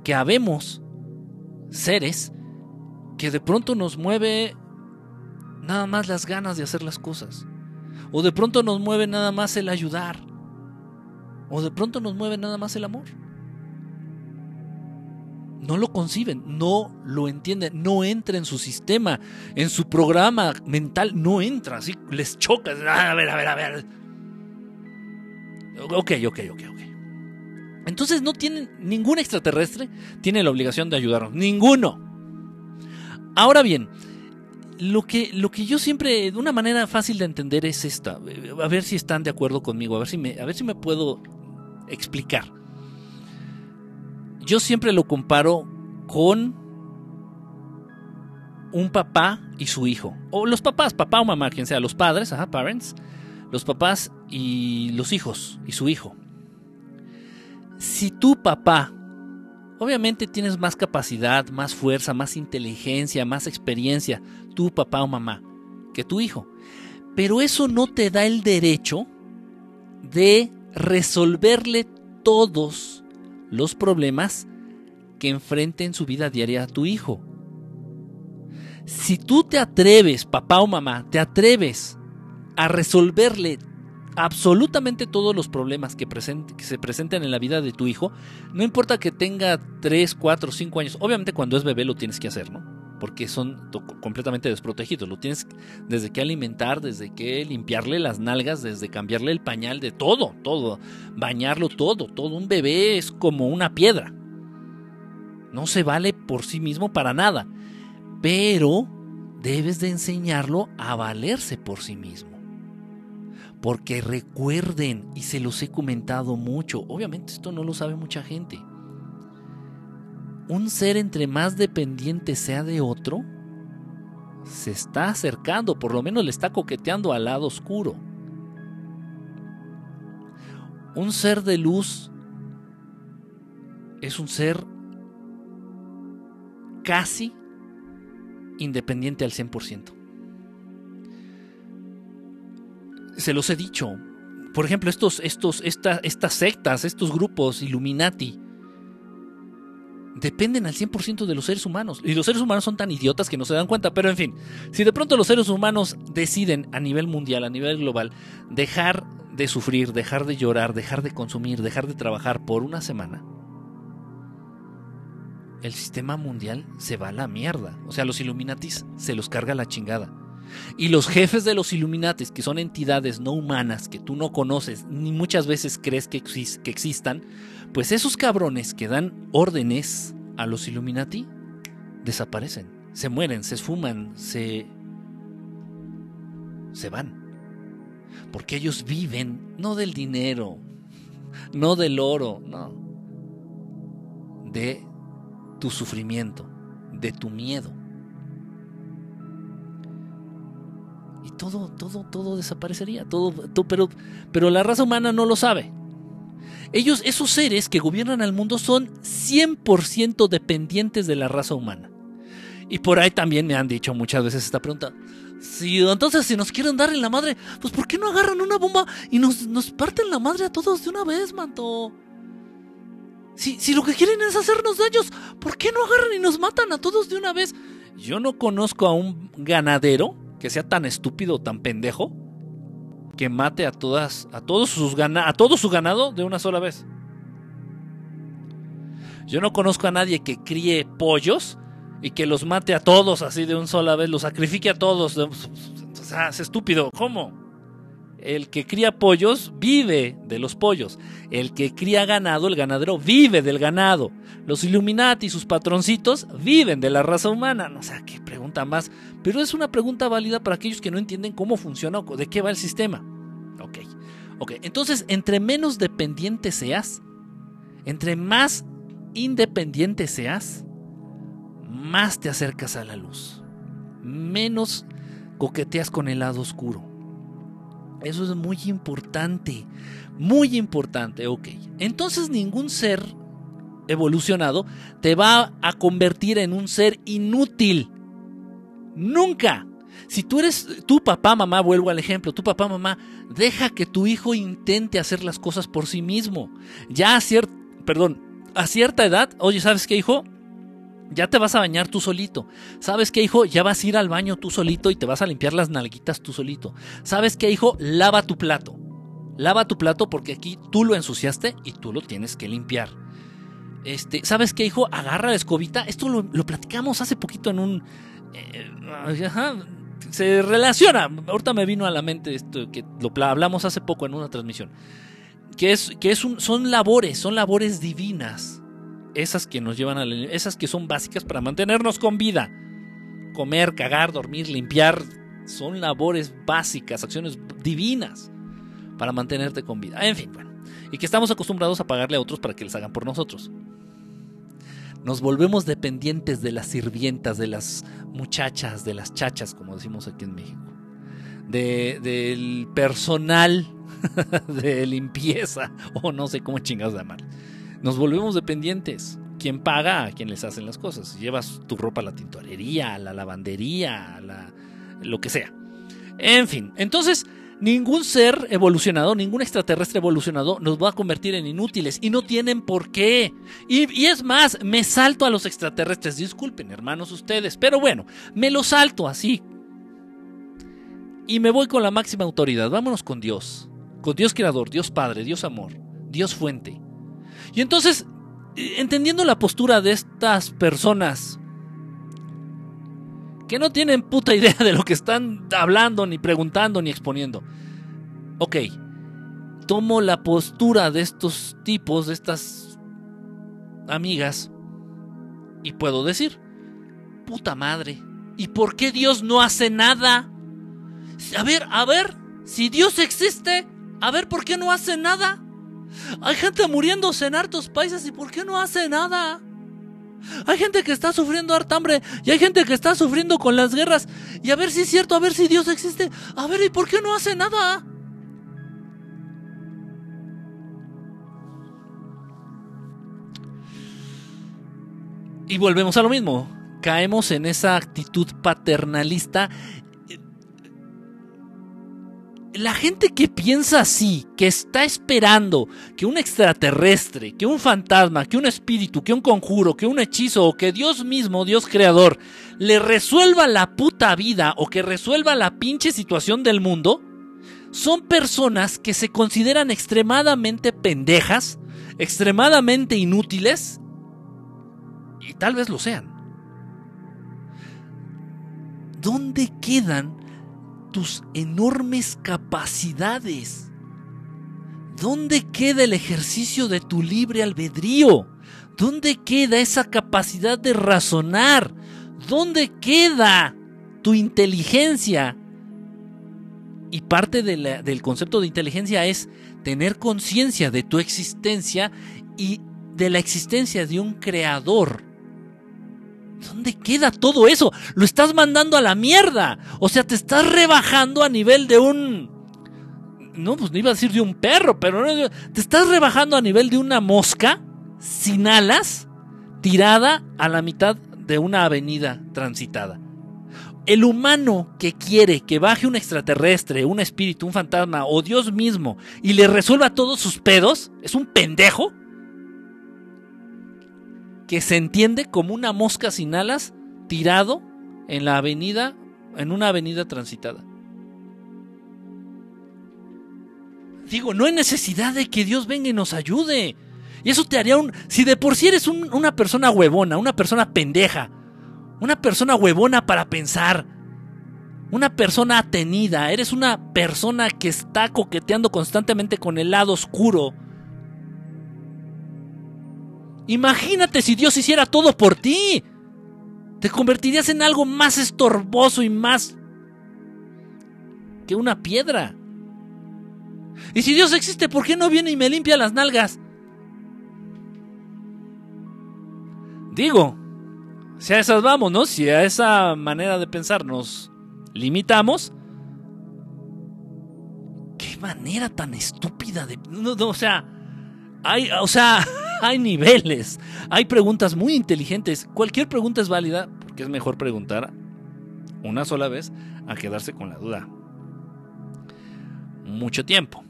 que habemos seres que de pronto nos mueve nada más las ganas de hacer las cosas. O de pronto nos mueve nada más el ayudar. O de pronto nos mueve nada más el amor no lo conciben, no lo entienden, no entra en su sistema, en su programa mental, no entra, así les choca. A ver, a ver, a ver. Ok, ok, ok, ok. Entonces no tienen, ningún extraterrestre tiene la obligación de ayudarnos, ninguno. Ahora bien, lo que, lo que yo siempre, de una manera fácil de entender es esta, a ver si están de acuerdo conmigo, a ver si me, a ver si me puedo explicar yo siempre lo comparo con un papá y su hijo. O los papás, papá o mamá, quien sea, los padres, ajá, parents, los papás y los hijos y su hijo. Si tu papá, obviamente tienes más capacidad, más fuerza, más inteligencia, más experiencia, tu papá o mamá, que tu hijo. Pero eso no te da el derecho de resolverle todos los problemas que enfrente en su vida diaria a tu hijo. Si tú te atreves, papá o mamá, te atreves a resolverle absolutamente todos los problemas que, se presenten en la vida de tu hijo, no importa que tenga 3, 4, 5 años, obviamente cuando es bebé lo tienes que hacer, ¿no? Porque son completamente desprotegidos, lo tienes desde que alimentar, desde que limpiarle las nalgas, desde cambiarle el pañal, de todo, todo, bañarlo, todo, todo. Un bebé es como una piedra. No se vale por sí mismo para nada, pero debes de enseñarlo a valerse por sí mismo. Porque recuerden, y se los he comentado mucho, obviamente esto no lo sabe mucha gente, un ser entre más dependiente sea de otro, se está acercando, por lo menos le está coqueteando al lado oscuro. Un ser de luz es un ser casi independiente al 100%. Se los he dicho. Por ejemplo, estos, estos, estas sectas, estos grupos Illuminati, dependen al 100% de los seres humanos. Y los seres humanos son tan idiotas que no se dan cuenta. Pero en fin, si de pronto los seres humanos deciden a nivel mundial, a nivel global, dejar de sufrir, dejar de llorar, dejar de consumir, dejar de trabajar por una semana, el sistema mundial se va a la mierda. O sea, los Illuminatis se los carga la chingada. Y los jefes de los Illuminatis, que son entidades no humanas que tú no conoces ni muchas veces crees que, que existan, pues esos cabrones que dan órdenes a los Illuminati desaparecen, se mueren, se esfuman, se se van. Porque ellos viven no del dinero, no del oro, no. De tu sufrimiento, de tu miedo. Todo, todo, todo desaparecería. Todo, pero, pero la raza humana no lo sabe. Ellos, esos seres que gobiernan al mundo, son 100% dependientes de la raza humana. Y por ahí también me han dicho muchas veces esta pregunta. Si entonces si nos quieren dar en la madre, pues ¿por qué no agarran una bomba y nos, nos parten la madre a todos de una vez, manto? Si, si lo que quieren es hacernos daños, ¿por qué no agarran y nos matan a todos de una vez? Yo no conozco a un ganadero que sea tan estúpido, tan pendejo, que mate a todas, a todos sus a todo su ganado de una sola vez. Yo no conozco a nadie que críe pollos y que los mate a todos así de una sola vez, los sacrifique a todos. O sea, es estúpido. ¿Cómo? El que cría pollos vive de los pollos. El que cría ganado, el ganadero, vive del ganado. Los Illuminati y sus patroncitos viven de la raza humana. No sé, qué pregunta más. Pero es una pregunta válida para aquellos que no entienden cómo funciona o de qué va el sistema. Ok. Ok. Entonces, entre menos dependiente seas, entre más independiente seas, más te acercas a la luz, menos coqueteas con el lado oscuro. Eso es muy importante, muy importante, ok. Entonces ningún ser evolucionado te va a convertir en un ser inútil. Nunca. Si tú eres tu papá, mamá, vuelvo al ejemplo, tu papá, mamá, deja que tu hijo intente hacer las cosas por sí mismo. Ya a cierta, perdón, a cierta edad, oye, ¿sabes qué, hijo? Ya te vas a bañar tú solito. ¿Sabes qué, hijo? Ya vas a ir al baño tú solito y te vas a limpiar las nalguitas tú solito. ¿Sabes qué, hijo? Lava tu plato. Lava tu plato porque aquí tú lo ensuciaste y tú lo tienes que limpiar. Este, ¿Sabes qué, hijo? Agarra la escobita. Esto lo, platicamos hace poquito en un... Eh, se relaciona. Ahorita me vino a la mente esto que lo hablamos hace poco en una transmisión. Que, es, que es son labores, son labores divinas esas que nos llevan a esas que son básicas para mantenernos con vida. Comer, cagar, dormir, limpiar son labores básicas, acciones divinas para mantenerte con vida. En fin, bueno, y que estamos acostumbrados a pagarle a otros para que les hagan por nosotros. Nos volvemos dependientes de las sirvientas, de las muchachas, de las chachas, como decimos aquí en México. del personal de limpieza, o no sé cómo chingados llamar nos volvemos dependientes. ¿Quién paga? A quien les hacen las cosas. Llevas tu ropa a la tintorería, a la lavandería, a la, lo que sea. En fin, entonces ningún ser evolucionado, ningún extraterrestre evolucionado nos va a convertir en inútiles y no tienen por qué. Y, y, es más, me salto a los extraterrestres, disculpen hermanos ustedes, pero bueno, me lo salto así. Y me voy con la máxima autoridad, vámonos con Dios, con Dios creador, Dios Padre, Dios Amor, Dios Fuente. Y entonces, entendiendo la postura de estas personas que no tienen puta idea de lo que están hablando, ni preguntando, ni exponiendo. Ok, tomo la postura de estos tipos, de estas amigas, y puedo decir, puta madre, ¿y por qué Dios no hace nada? A ver, a ver, si Dios existe, a ver, ¿por qué no hace nada? Hay gente muriéndose en hartos países y ¿por qué no hace nada? Hay gente que está sufriendo harta hambre y hay gente que está sufriendo con las guerras. Y a ver si es cierto, a ver si Dios existe. A ver, ¿y por qué no hace nada? Y volvemos a lo mismo. Caemos en esa actitud paternalista la gente que piensa así, que está esperando que un extraterrestre, que un fantasma, que un espíritu, que un conjuro, que un hechizo o que Dios mismo, Dios creador, le resuelva la puta vida o que resuelva la pinche situación del mundo, son personas que se consideran extremadamente pendejas, extremadamente inútiles y tal vez lo sean. ¿Dónde quedan tus enormes capacidades? ¿Dónde queda el ejercicio de tu libre albedrío? ¿Dónde queda esa capacidad de razonar? ¿Dónde queda tu inteligencia? Y parte del concepto de inteligencia es tener conciencia de tu existencia y de la existencia de un creador ¿Dónde queda todo eso? Lo estás mandando a la mierda. O sea, te estás rebajando a nivel de un... No, pues no iba a decir de un perro, pero te estás rebajando a nivel de una mosca sin alas tirada a la mitad de una avenida transitada. El humano que quiere que baje un extraterrestre, un espíritu, un fantasma o Dios mismo y le resuelva todos sus pedos es un pendejo que se entiende como una mosca sin alas tirado en la avenida, en una avenida transitada. Digo, no hay necesidad de que Dios venga y nos ayude. Y eso te haría un... Si de por sí eres una persona huevona, una persona pendeja, una persona huevona para pensar, una persona atenida, eres una persona que está coqueteando constantemente con el lado oscuro. Imagínate si Dios hiciera todo por ti. Te convertirías en algo más estorboso y más que una piedra. Y si Dios existe, ¿por qué no viene y me limpia las nalgas? Digo, si a esas vamos, ¿no? Si a esa manera de pensar nos limitamos, qué manera tan estúpida de... O sea, hay, o sea, hay niveles, hay preguntas muy inteligentes. Cualquier pregunta es válida porque es mejor preguntar una sola vez a quedarse con la duda mucho tiempo.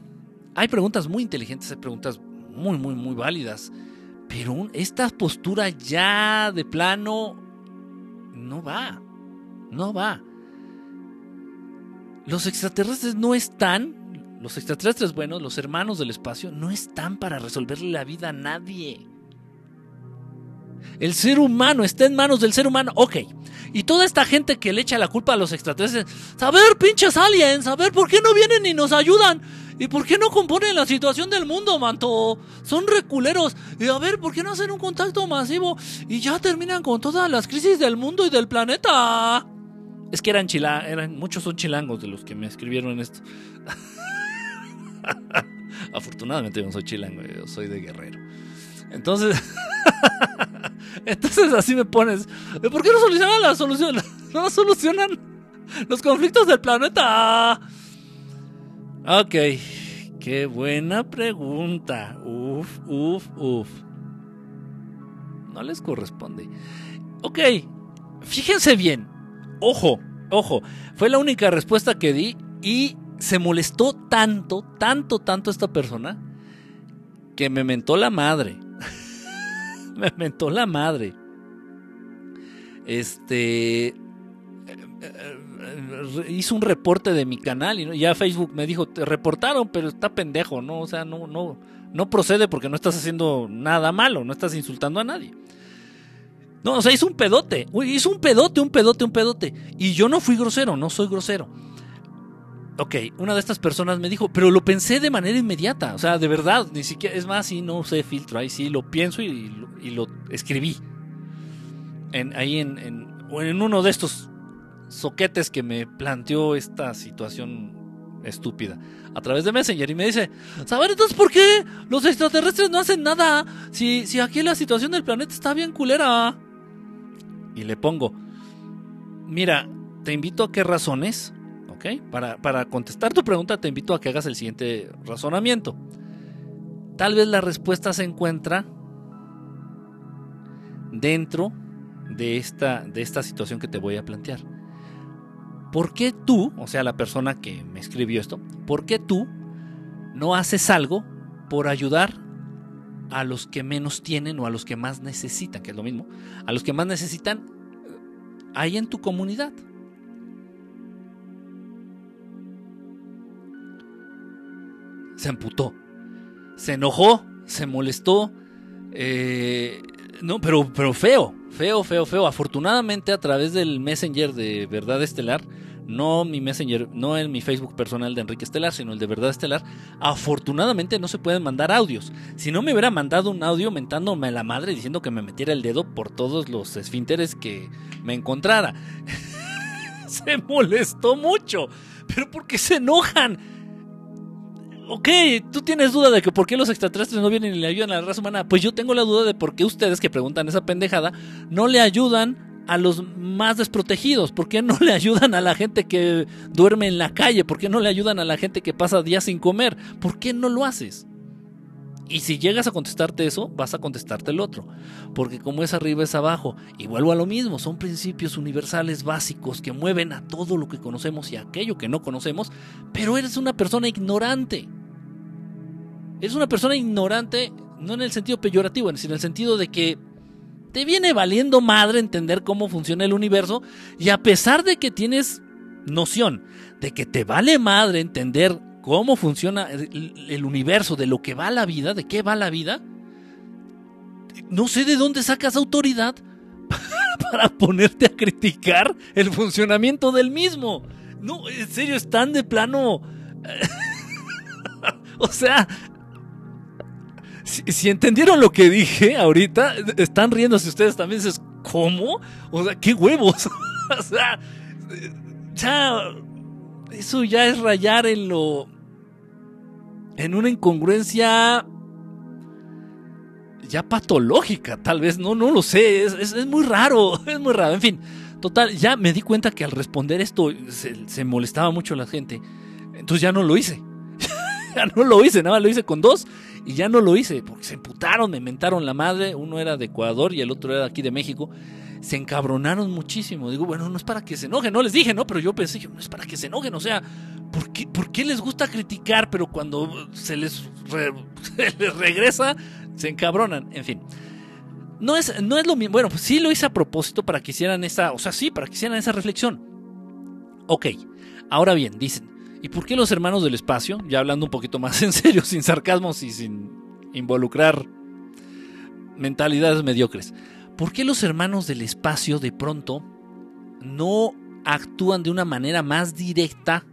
Hay preguntas muy inteligentes, hay preguntas muy, muy, muy válidas. Pero esta postura ya de plano no va. No va. Los extraterrestres no están, los extraterrestres buenos, los hermanos del espacio, no están para resolverle la vida a nadie. El ser humano está en manos del ser humano. Ok. Y toda esta gente que le echa la culpa a los extraterrestres. A ver, pinches aliens, a ver, ¿por qué no vienen y nos ayudan? ¿Y por qué no componen la situación del mundo, manto? Son reculeros. Y a ver, ¿por qué no hacen un contacto masivo? Y ya terminan con todas las crisis del mundo y del planeta. Es que eran chilangos, eran, muchos son chilangos de los que me escribieron esto. Afortunadamente yo no soy chilango, yo soy de guerrero. Entonces, entonces así me pones. ¿Por qué no solucionan la solución? No solucionan los conflictos del planeta. Ok, qué buena pregunta. Uf, uf, uf. No les corresponde. Ok, fíjense bien. Ojo, ojo. Fue la única respuesta que di y se molestó tanto, tanto, tanto esta persona que me mentó la madre. me mentó la madre. Este hizo un reporte de mi canal y ya Facebook me dijo, te reportaron, pero está pendejo, ¿no? O sea, no, no, no procede porque no estás haciendo nada malo, no estás insultando a nadie. No, o sea, hizo un pedote, hizo un pedote, un pedote, un pedote. Y yo no fui grosero, no soy grosero. Ok, una de estas personas me dijo, pero lo pensé de manera inmediata, o sea, de verdad, ni siquiera, es más, sí, no usé filtro, ahí sí lo pienso y, lo escribí. En, ahí en, en, en uno de estos soquetes que me planteó esta situación estúpida a través de Messenger y me dice, ¿saber entonces por qué los extraterrestres no hacen nada? Si, si aquí la situación del planeta está bien culera. Y le pongo, mira, te invito a qué razones, para contestar tu pregunta te invito a que hagas el siguiente razonamiento. Tal vez la respuesta se encuentra dentro de esta, de esta situación que te voy a plantear. ¿por qué tú, o sea, la persona que me escribió esto, ¿por qué tú no haces algo por ayudar a los que menos tienen o a los que más necesitan, que es lo mismo, a los que más necesitan eh, ahí en tu comunidad? Se amputó, se enojó, se molestó, eh, no, pero, pero feo, feo, feo, feo. Afortunadamente a través del Messenger de Verdad Estelar, no mi Messenger, no en mi Facebook personal de Enrique Estelar, sino el de Verdad Estelar, afortunadamente no se pueden mandar audios. Si no me hubiera mandado un audio mentándome a la madre diciendo que me metiera el dedo por todos los esfínteres que me encontrara. se molestó mucho. Pero ¿por qué se enojan? Ok, tú tienes duda de que por qué los extraterrestres no vienen y le ayudan a la raza humana. Pues yo tengo la duda de por qué ustedes que preguntan esa pendejada no le ayudan a los más desprotegidos? ¿Por qué no le ayudan a la gente que duerme en la calle? ¿Por qué no le ayudan a la gente que pasa días sin comer? ¿Por qué no lo haces? Y si llegas a contestarte eso, vas a contestarte el otro. Porque como es arriba es abajo. Y vuelvo a lo mismo, son principios universales básicos que mueven a todo lo que conocemos y a aquello que no conocemos. Pero eres una persona ignorante. Eres una persona ignorante, no en el sentido peyorativo, sino en el sentido de que te viene valiendo madre entender cómo funciona el universo. Y a pesar de que tienes noción de que te vale madre entender cómo funciona el, universo, de lo que va la vida, de qué va la vida, no sé de dónde sacas autoridad para ponerte a criticar el funcionamiento del mismo. No, en serio, están de plano... o sea, si, entendieron lo que dije ahorita, están riéndose ustedes también. Dices, ¿cómo? O sea, ¿qué huevos? o sea, eso ya es rayar en lo. en una incongruencia. ya patológica, tal vez. No, no lo sé. Es, muy raro. Es muy raro. En fin, total, ya me di cuenta que al responder esto se, molestaba mucho la gente. Entonces ya no lo hice. ya no lo hice, nada más lo hice con dos y ya no lo hice porque se emputaron, me mentaron la madre. Uno era de Ecuador y el otro era aquí de México se encabronaron muchísimo. Digo, bueno, no es para que se enojen, no les dije, ¿no? Pero yo pensé, no es para que se enojen, o sea, ¿por qué, les gusta criticar, pero cuando se les, les regresa, se encabronan? En fin. No es, no es lo mismo. Bueno, pues sí lo hice a propósito para que hicieran esa, o sea, sí, para que hicieran esa reflexión. Ok, ahora bien, dicen, ¿y por qué los hermanos del espacio, ya hablando un poquito más en serio, sin sarcasmos y sin involucrar mentalidades mediocres? ¿Por qué los hermanos del espacio de pronto no actúan de una manera más directa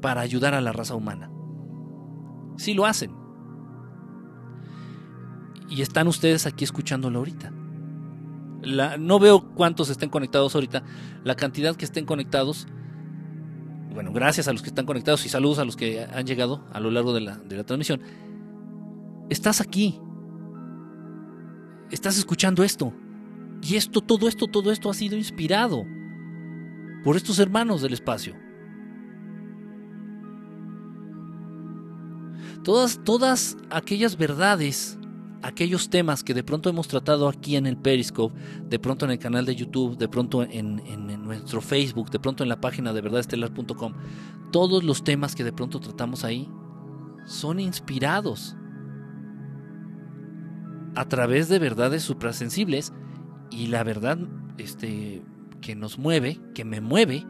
para ayudar a la raza humana? Sí lo hacen. Y están ustedes aquí escuchándolo ahorita. no veo cuántos estén conectados ahorita. La cantidad que estén conectados. Bueno, gracias a los que están conectados y saludos a los que han llegado a lo largo de la, de la transmisión. Estás aquí estás escuchando esto. Y esto, todo esto, todo esto ha sido inspirado por estos hermanos del espacio. Todas, todas aquellas verdades, aquellos temas que de pronto hemos tratado aquí en el Periscope, de pronto en el canal de YouTube, de pronto en, nuestro Facebook, de pronto en la página de verdadestelar.com, todos los temas que de pronto tratamos ahí son inspirados a través de verdades suprasensibles y la verdad este, que nos mueve, que me mueve,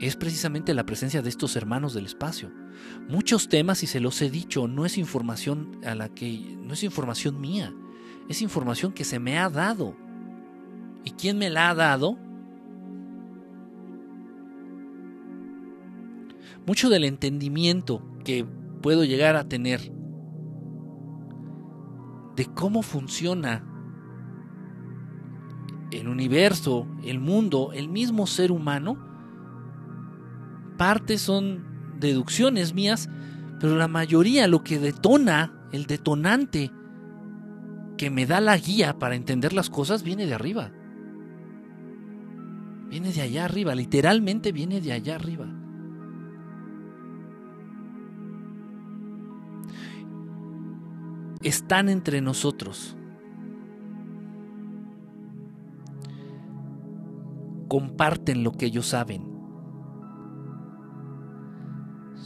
es precisamente la presencia de estos hermanos del espacio. Muchos temas, y se los he dicho, no es información a la que no es información mía, es información que se me ha dado. ¿Y quién me la ha dado? Mucho del entendimiento que puedo llegar a tener de cómo funciona el universo, el mundo, el mismo ser humano, parte son deducciones mías, pero la mayoría lo que detona, el detonante que me da la guía para entender las cosas viene de arriba. Viene de allá arriba, literalmente viene de allá arriba. están entre nosotros. Comparten lo que ellos saben.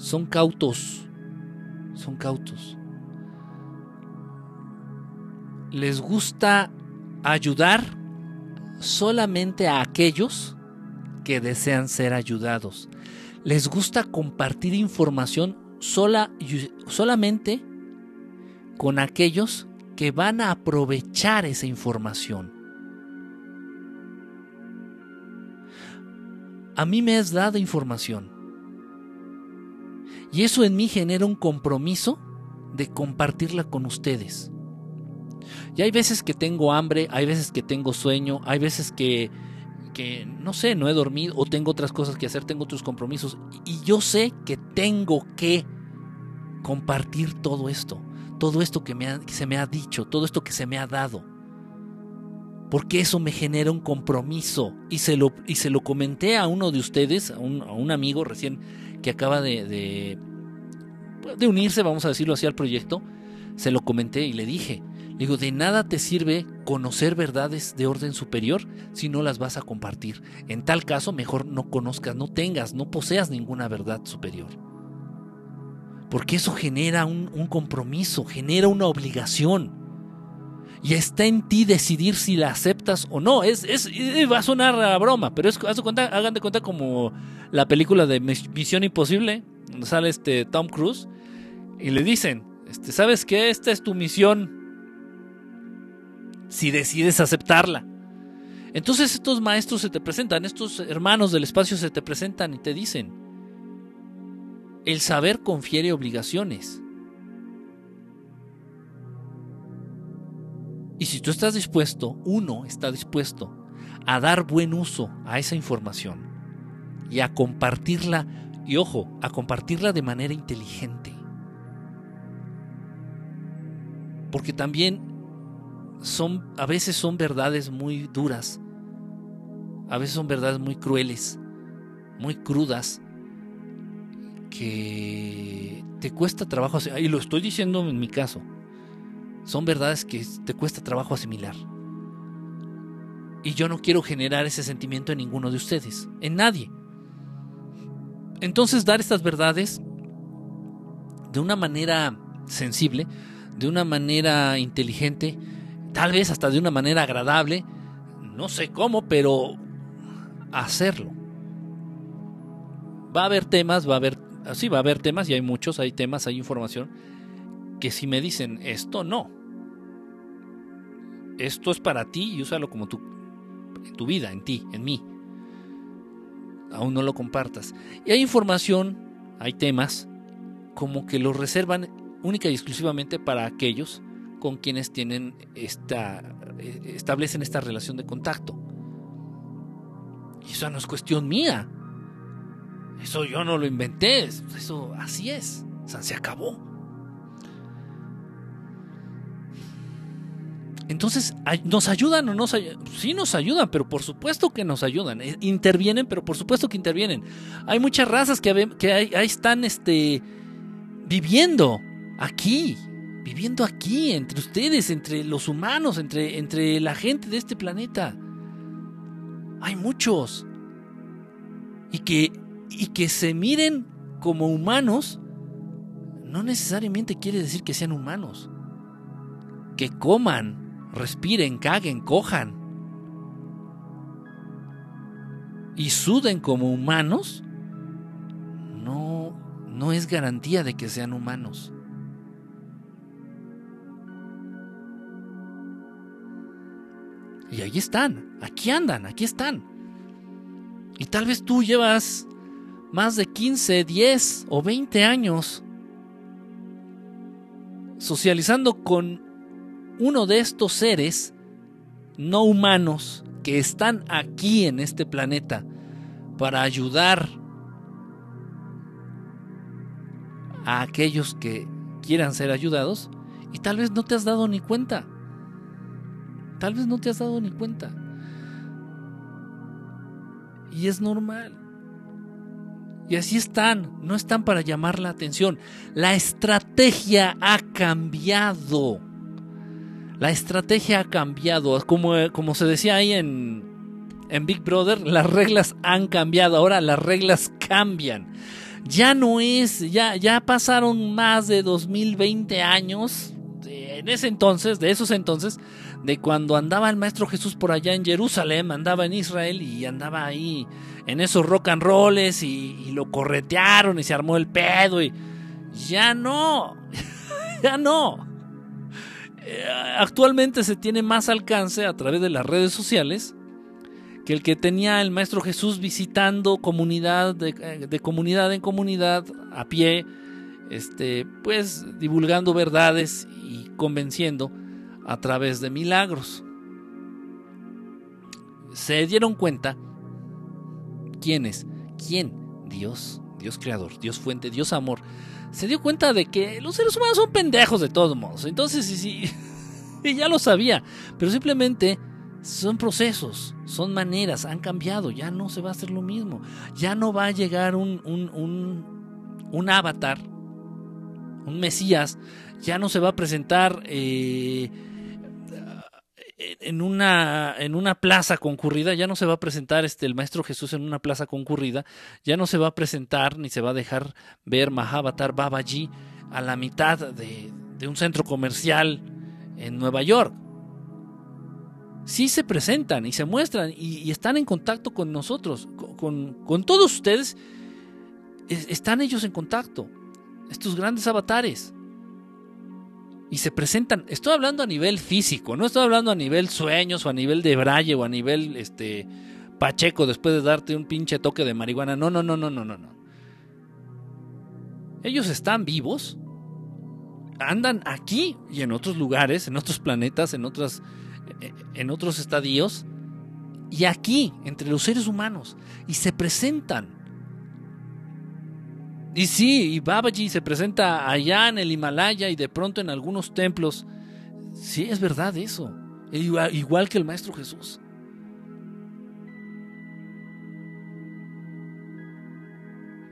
Son cautos. Son cautos. Les gusta ayudar solamente a aquellos que desean ser ayudados. Les gusta compartir información sola, solamente con aquellos que van a aprovechar esa información. A mí me has dado información. Y eso en mí genera un compromiso de compartirla con ustedes. Y hay veces que tengo hambre, hay veces que tengo sueño, hay veces que, que no sé, no he dormido o tengo otras cosas que hacer, tengo otros compromisos. Y yo sé que tengo que compartir todo esto todo esto que, me se me ha dicho, todo esto que se me ha dado. porque eso me genera un compromiso. Y se lo, y se lo comenté a uno de ustedes, a un, amigo recién que acaba de, de, unirse, vamos a decirlo así, al proyecto. Se lo comenté y le dije, digo, de nada te sirve conocer verdades de orden superior si no las vas a compartir. En tal caso, mejor no conozcas, no tengas, no poseas ninguna verdad superior. Porque eso genera un compromiso, genera una obligación y está en ti decidir si la aceptas o no. Es, es, va a sonar a broma, pero es, cuenta, hagan de cuenta como la película de Misión Imposible, donde sale este Tom Cruise, y le dicen, este, ¿sabes qué? Esta es tu misión si decides aceptarla. Entonces estos maestros se te presentan, estos hermanos del espacio se te presentan y te dicen, el saber confiere obligaciones. Y si tú estás dispuesto, uno está dispuesto a dar buen uso a esa información y a compartirla, y ojo, a compartirla de manera inteligente. Porque también son, a veces son verdades muy duras, a veces son verdades muy crueles, muy crudas, que te cuesta trabajo, y lo estoy diciendo en mi caso, son verdades que te cuesta trabajo asimilar. Y yo no quiero generar ese sentimiento en ninguno de ustedes, en nadie. Entonces dar estas verdades de una manera sensible, de una manera inteligente, tal vez hasta de una manera agradable, no sé cómo, pero hacerlo. Va a haber temas, va a haber, sí, va a haber temas y hay muchos, hay temas, hay información que si me dicen esto no, esto es para ti y úsalo como tu, tu vida, en ti, en mí. Aún no lo compartas. Y hay información, hay temas, como que los reservan única y exclusivamente para aquellos con quienes tienen esta, eh, establecen esta relación de contacto. Y eso no es cuestión mía. Eso yo no lo inventé. Eso así es. O sea, se acabó. Entonces, ¿nos ayudan o no nos ayudan? Sí nos ayudan, pero por supuesto que nos ayudan. Eh, intervienen, pero por supuesto que intervienen. Hay muchas razas que, ahí están este, viviendo aquí, viviendo aquí, entre ustedes, entre los humanos, entre, la gente de este planeta. Hay muchos. Y que se miren como humanos, no necesariamente quiere decir que sean humanos. Que coman respiren, caguen, cojan y suden como humanos, no, no es garantía de que sean humanos. Y ahí están, aquí andan, aquí están. Y tal vez tú llevas más de 15, 10 o 20 años socializando con uno de estos seres no humanos que están aquí en este planeta para ayudar a aquellos que quieran ser ayudados y tal vez no te has dado ni cuenta. Tal vez no te has dado ni cuenta. Y es normal. Y así están, no están para llamar la atención. La estrategia ha cambiado. La estrategia ha cambiado. Como, como se decía ahí en, en Big Brother, las reglas han cambiado. Ahora las reglas cambian. Ya no es, ya, ya pasaron más de 2020 años. En ese entonces, de esos entonces, de cuando andaba el Maestro Jesús por allá en Jerusalén, andaba en Israel y andaba ahí en esos rock and y lo corretearon y se armó el pedo y ya no, ya no. Eh, actualmente se tiene más alcance a través de las redes sociales que el que tenía el Maestro Jesús visitando comunidad de, eh, comunidad en comunidad a pie, este, pues divulgando verdades y convenciendo a través de milagros. Se dieron cuenta quiénes, quién, Dios, Dios creador, Dios fuente, Dios amor, se dio cuenta de que los seres humanos son pendejos de todos modos. Entonces, sí, sí, y ya lo sabía, pero simplemente Son procesos, son maneras, han cambiado, ya no se va a hacer lo mismo. Ya no va a llegar un, un, un, avatar, un Mesías, ya no se va a presentar eh, en, una, en una plaza concurrida, ya no se va a presentar este, el Maestro Jesús en una plaza concurrida, ya no se va a presentar ni se va a dejar ver Mahavatar Babaji a la mitad de, de un centro comercial en Nueva York sí se presentan y se muestran y, están en contacto con nosotros, con, todos ustedes, están ellos en contacto, estos grandes avatares. Y se presentan, estoy hablando a nivel físico, no estoy hablando a nivel sueños o a nivel de braille o a nivel este pacheco después de darte un pinche toque de marihuana. No, no, no, no, no, no, no. Ellos están vivos, andan aquí y en otros lugares, en otros planetas, en otras en otros estadios y aquí, entre los seres humanos, y se presentan. Y sí, y Babaji se presenta allá en el Himalaya y de pronto en algunos templos. Sí, es verdad eso. Igual, que el Maestro Jesús.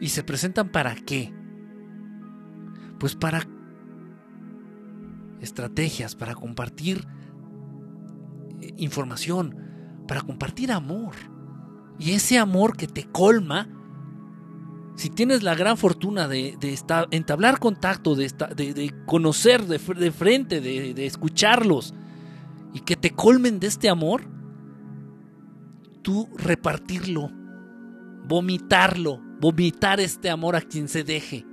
¿Y se presentan para qué? Pues para estrategias, para compartir información, para compartir amor. Y ese amor que te colma, si tienes la gran fortuna de, entablar contacto, de, conocer de, frente, de, escucharlos, y que te colmen de este amor, tú repartirlo, vomitarlo, vomitar este amor a quien se deje.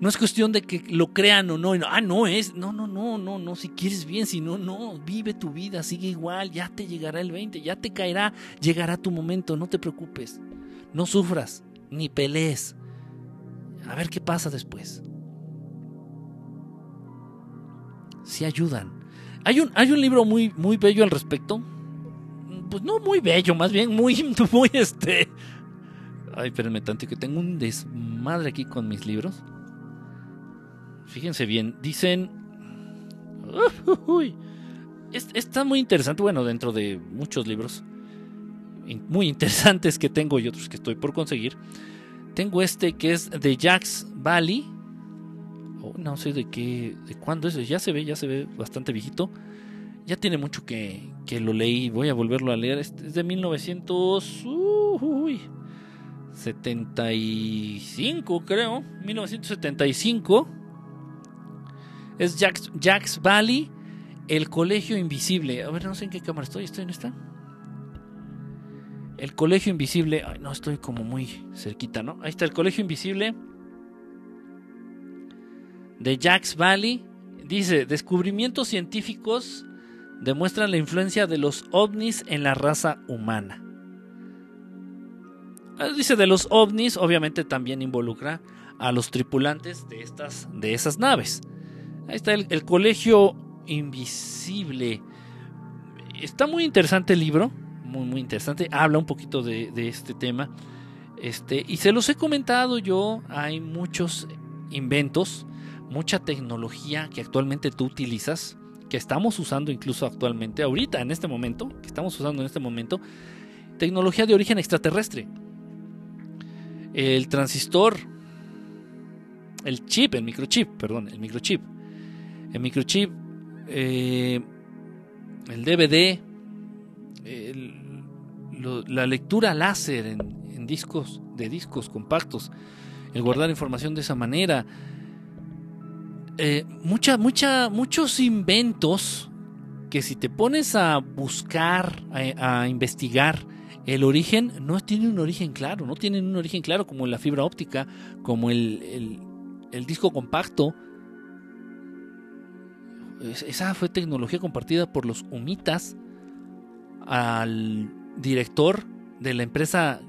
No es cuestión de que lo crean o no. ah, no es. No, no, no, no, no. Si quieres bien, si no, no. Vive tu vida, sigue igual. Ya te llegará el 20, ya te caerá. Llegará tu momento. No te preocupes. No sufras, ni pelees. A ver qué pasa después. Si ayudan. Hay un, hay un libro muy, muy bello al respecto. Pues no muy bello, más bien muy, muy este. Ay, espérenme tanto que tengo un desmadre aquí con mis libros. Fíjense bien, dicen... está muy interesante, bueno, dentro de muchos libros muy interesantes que tengo y otros que estoy por conseguir. Tengo este que es de Jax Valley. Oh, no sé de qué, de cuándo es. Ya se ve, ya se ve bastante viejito. Ya tiene mucho que, que lo leí. Voy a volverlo a leer. Este es de 1975, creo. 1975. Es Jax, Valley, el Colegio Invisible. A ver, no sé en qué cámara estoy. ¿Estoy en esta? El Colegio Invisible. Ay, no, estoy como muy cerquita, ¿no? Ahí está el Colegio Invisible de Jax Valley. Dice, descubrimientos científicos demuestran la influencia de los ovnis en la raza humana. Ah, dice de los ovnis, obviamente también involucra a los tripulantes de, estas, de esas naves. Ahí está el, Colegio Invisible. Está muy interesante el libro, muy, muy interesante. Habla un poquito de, este tema. Este, y se los he comentado yo, hay muchos inventos, mucha tecnología que actualmente tú utilizas, que estamos usando incluso actualmente, ahorita, en este momento, que estamos usando en este momento, tecnología de origen extraterrestre. El transistor, el chip, el microchip, perdón, el microchip el microchip, eh, el DVD, la lectura láser en, discos, de discos compactos, el guardar información de esa manera. Eh, mucha, mucha, muchos inventos que si te pones a buscar, a, investigar el origen, no tienen un origen claro, no tienen un origen claro como la fibra óptica, como el, el disco compacto, esa fue tecnología compartida por los humitas al director de la empresa,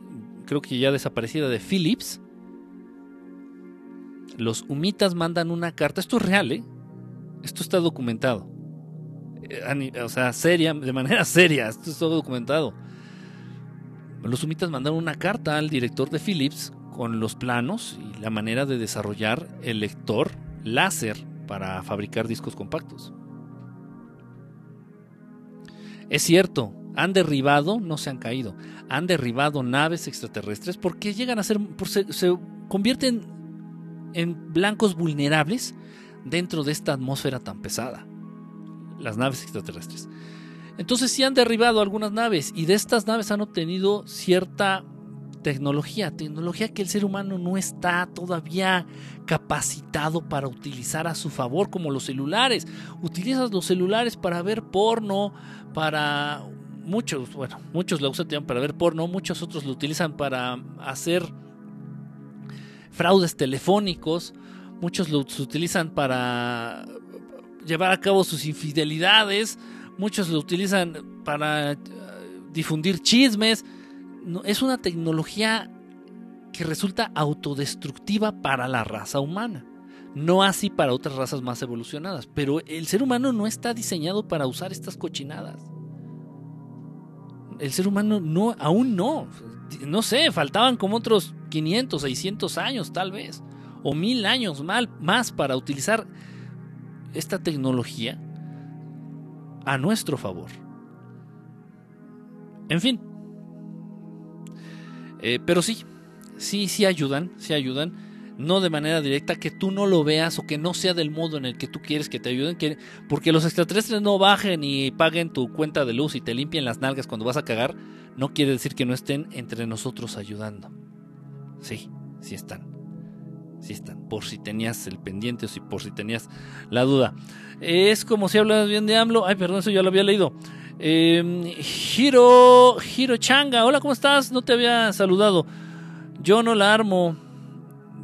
creo que ya desaparecida, de Philips. Los humitas mandan una carta, esto es real, ¿eh? Esto está documentado. Eh, o sea, seria, de manera seria, esto está documentado. Los humitas mandaron una carta al director de Philips con los planos y la manera de desarrollar el lector láser para fabricar discos compactos. Es cierto, han derribado, no se han caído, han derribado naves extraterrestres porque llegan a ser, se, convierten en blancos vulnerables dentro de esta atmósfera tan pesada. Las naves extraterrestres. Entonces sí han derribado algunas naves y de estas naves han obtenido cierta tecnología, tecnología que el ser humano no está todavía capacitado para utilizar a su favor, como los celulares. Utilizas los celulares para ver porno, para muchos, bueno, muchos lo usan para ver porno, muchos otros lo utilizan para hacer fraudes telefónicos, muchos lo utilizan para llevar a cabo sus infidelidades, muchos lo utilizan para eh, difundir chismes es una tecnología que resulta autodestructiva para la raza humana. No así para otras razas más evolucionadas. Pero el ser humano no está diseñado para usar estas cochinadas. El ser humano no, aún no. No sé, faltaban como otros 500, 600 años tal vez. O mil años más para utilizar esta tecnología a nuestro favor. En fin, eh, pero sí, sí, sí ayudan, sí ayudan. No de manera directa, que tú no lo veas o que no sea del modo en el que tú quieres que te ayuden. porque los extraterrestres no bajen y paguen tu cuenta de luz y te limpien las nalgas cuando vas a cagar, no quiere decir que no estén entre nosotros ayudando. Sí, sí están. Sí están. Por si tenías el pendiente o si por si tenías la duda. Es como si hablas bien de AMLO. Ay, perdón, eso ya lo había leído. Eh, Hiro, Hiro Changa, hola, ¿cómo estás? No te había saludado. Yo no la armo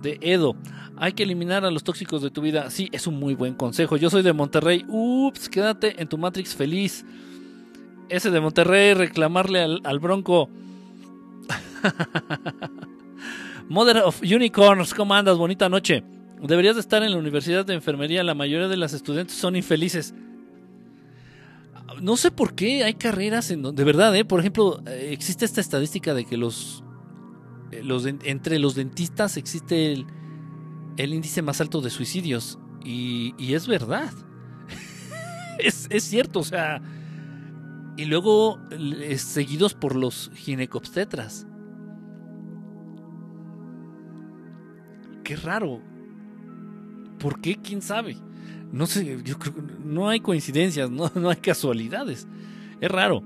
de Edo. Hay que eliminar a los tóxicos de tu vida. Sí, es un muy buen consejo. Yo soy de Monterrey. Ups, quédate en tu Matrix feliz. Ese de Monterrey, reclamarle al, Bronco. Mother of Unicorns, ¿cómo andas? Bonita noche. Deberías de estar en la Universidad de Enfermería. La mayoría de las estudiantes son infelices no sé por qué hay carreras en donde, de verdad, ¿eh? por ejemplo, eh, existe esta estadística de que los, los entre los dentistas existe el, índice más alto de suicidios. Y, es verdad. es, cierto, o sea. Y luego seguidos por los ginecobstetras. Qué raro. ¿Por qué? ¿Quién sabe? No sé, yo creo no hay coincidencias, no, no hay casualidades. Es raro.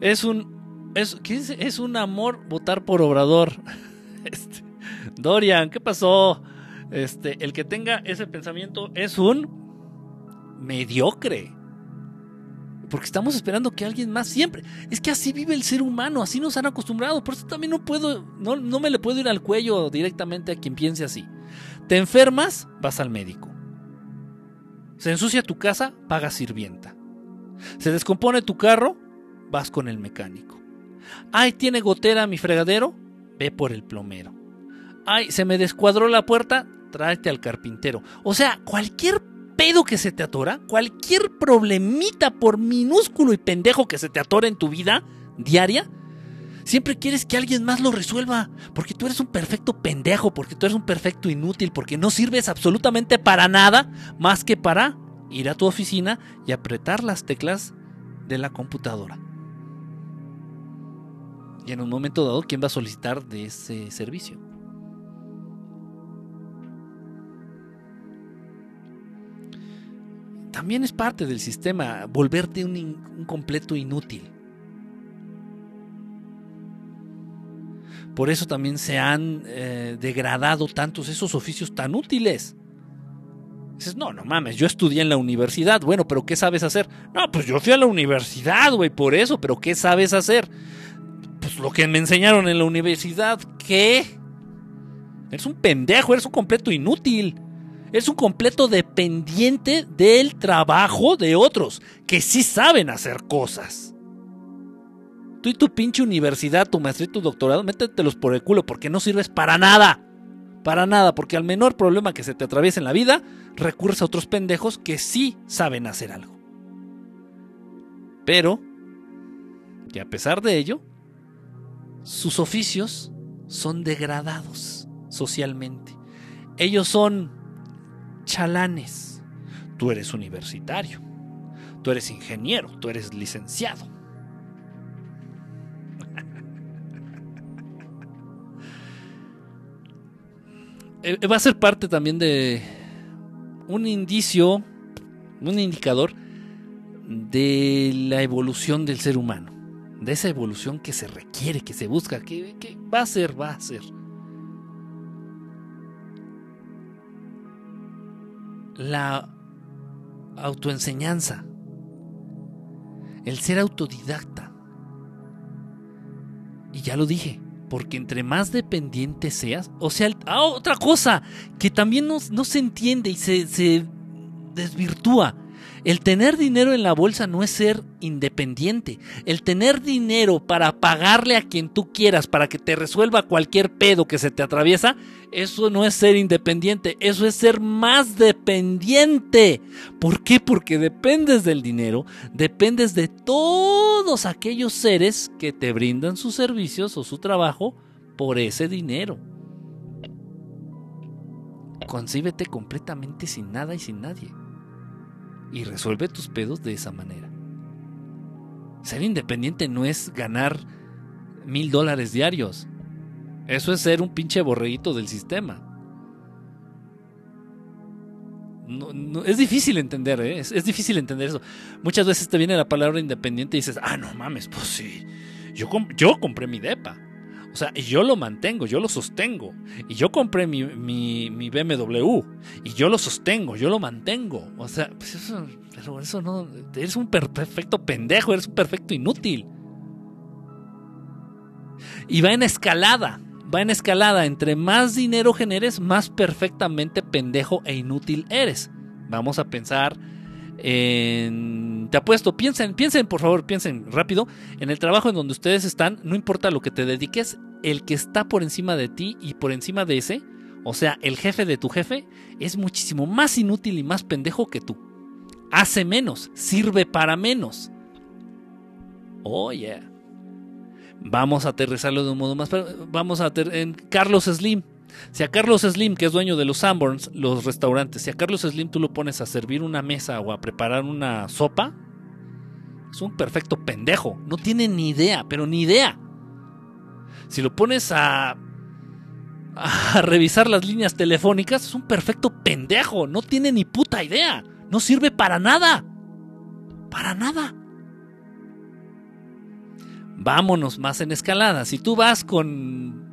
Es un. Es, un amor votar por Obrador. Este, Dorian, ¿qué pasó? Este, el que tenga ese pensamiento es un mediocre. Porque estamos esperando que alguien más siempre. Es que así vive el ser humano, así nos han acostumbrado. Por eso también no puedo, no, no me le puedo ir al cuello directamente a quien piense así. Te enfermas, vas al médico. Se ensucia tu casa, pagas sirvienta. Se descompone tu carro, vas con el mecánico. Ay, tiene gotera mi fregadero, ve por el plomero. Ay, se me descuadró la puerta, tráete al carpintero. O sea, cualquier pedo que se te atora, cualquier problemita por minúsculo y pendejo que se te atore en tu vida diaria, Siempre quieres que alguien más lo resuelva, porque tú eres un perfecto pendejo, porque tú eres un perfecto inútil, porque no sirves absolutamente para nada más que para ir a tu oficina y apretar las teclas de la computadora. Y en un momento dado, ¿quién va a solicitar de ese servicio? También es parte del sistema volverte un, completo inútil. Por eso también se han eh, degradado tantos esos oficios tan útiles. Dices, no, no mames, yo estudié en la universidad. Bueno, pero ¿qué sabes hacer? No, pues yo fui a la universidad, güey, por eso, pero ¿qué sabes hacer? Lo que me enseñaron en la universidad, ¿qué? Eres un pendejo, eres un completo inútil. Eres un completo dependiente del trabajo de otros que sí saben hacer cosas. Tú y tu pinche universidad, tu maestría y tu doctorado, métetelos por el culo porque no sirves para nada. Para nada, porque al menor problema que se te atraviese en la vida, recurres a otros pendejos que sí saben hacer algo. Pero, que a pesar de ello, sus oficios son degradados socialmente. Ellos son chalanes. Tú eres universitario, tú eres ingeniero, tú eres licenciado. Eh, va a ser parte también de un indicio, un indicador de la evolución del ser humano de esa evolución que se requiere, que se busca, que, que va a ser, va a ser. La autoenseñanza, el ser autodidacta. Y ya lo dije, porque entre más dependiente seas, o sea, ah, otra cosa que también no, se entiende y se, se desvirtúa. El tener dinero en la bolsa no es ser independiente. El tener dinero para pagarle a quien tú quieras para que te resuelva cualquier pedo que se te atraviesa, eso no es ser independiente, eso es ser más dependiente. ¿Por qué? Porque dependes del dinero, dependes de todos aquellos seres que te brindan sus servicios o su trabajo por ese dinero. Concíbete completamente sin nada y sin nadie y resuelve tus pedos de esa manera. Ser independiente no es ganar mil dólares diarios. Eso es ser un pinche borreguito del sistema. No, es difícil entender, ¿eh? es, es, difícil entender eso. Muchas veces te viene la palabra independiente y dices, ah, no mames, pues sí, yo, yo compré mi DEPA. O sea, yo lo mantengo, yo lo sostengo. Y yo compré mi, mi, BMW. Y yo lo sostengo, yo lo mantengo. O sea, pues eso, pero eso no. Eres un perfecto pendejo, eres un perfecto inútil. Y va en escalada. Va en escalada. Entre más dinero generes, más perfectamente pendejo e inútil eres. Vamos a pensar te apuesto, piensen, piensen por favor, piensen rápido, en el trabajo en donde ustedes están, no importa lo que te dediques, el que está por encima de ti y por encima de ese, o sea, el jefe de tu jefe, es muchísimo más inútil y más pendejo que tú. Hace menos, sirve para menos. Oh, yeah. Vamos a aterrizarlo de un modo más. Vamos a aterrizar en Carlos Slim. Si a Carlos Slim, que es dueño de los Sanborns, los restaurantes, si a Carlos Slim tú lo pones a servir una mesa o a preparar una sopa, es un perfecto pendejo. No tiene ni idea, pero ni idea. Si lo pones a, a revisar las líneas telefónicas, es un perfecto pendejo. No tiene ni puta idea. No sirve para nada. Para nada. Vámonos más en escalada. Si tú vas con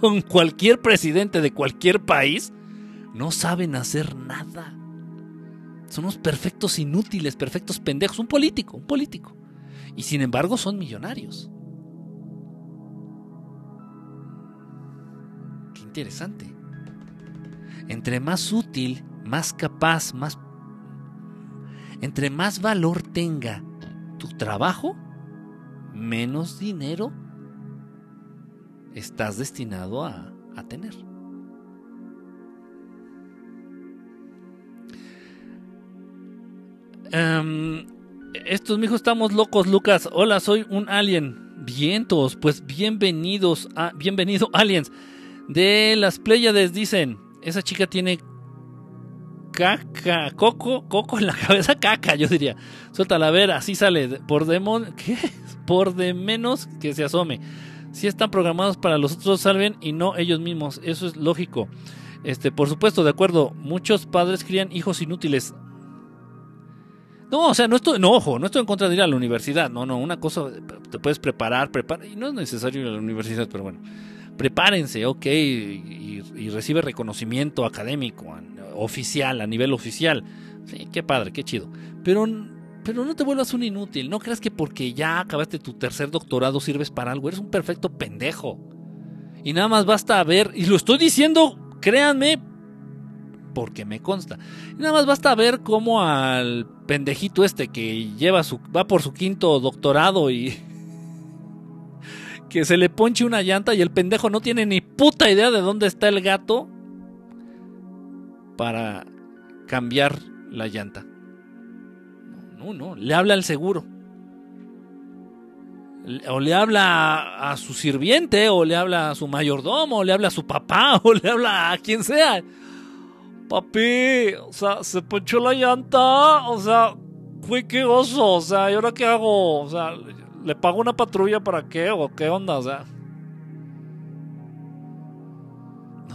con cualquier presidente de cualquier país, no saben hacer nada. Son unos perfectos inútiles, perfectos pendejos. Un político, un político. Y sin embargo son millonarios. Qué interesante. Entre más útil, más capaz, más... Entre más valor tenga tu trabajo, menos dinero estás destinado a, tener. Um, estos mijos estamos locos, Lucas. Hola, soy un alien. Vientos, pues bienvenidos a bienvenido aliens. De las Pléyades dicen, esa chica tiene caca, coco, coco en la cabeza, caca, yo diría. Suéltala a ver, así sale por demon, ¿qué? Por de menos que se asome si están programados para los otros salven y no ellos mismos. Eso es lógico. Este, por supuesto, de acuerdo. Muchos padres crían hijos inútiles. No, o sea, no estoy, no, ojo, no estoy en contra de ir a la universidad. No, no, una cosa, te puedes preparar, preparar, y no es necesario ir a la universidad, pero bueno, prepárense, ok, y, y recibe reconocimiento académico, oficial, a nivel oficial. Sí, qué padre, qué chido. Pero pero no te vuelvas un inútil. No creas que porque ya acabaste tu tercer doctorado sirves para algo. Eres un perfecto pendejo. Y nada más basta ver, y lo estoy diciendo, créanme, porque me consta. Y nada más basta ver cómo al pendejito este que lleva su, va por su quinto doctorado y que se le ponche una llanta y el pendejo no tiene ni puta idea de dónde está el gato para cambiar la llanta. No, no, le habla al seguro. O le habla a su sirviente, o le habla a su mayordomo, o le habla a su papá, o le habla a quien sea. Papi, o sea, se ponchó la llanta, o sea, fui qué oso, o sea, ¿y ahora qué hago? O sea, ¿le pago una patrulla para qué? ¿O qué onda? O sea.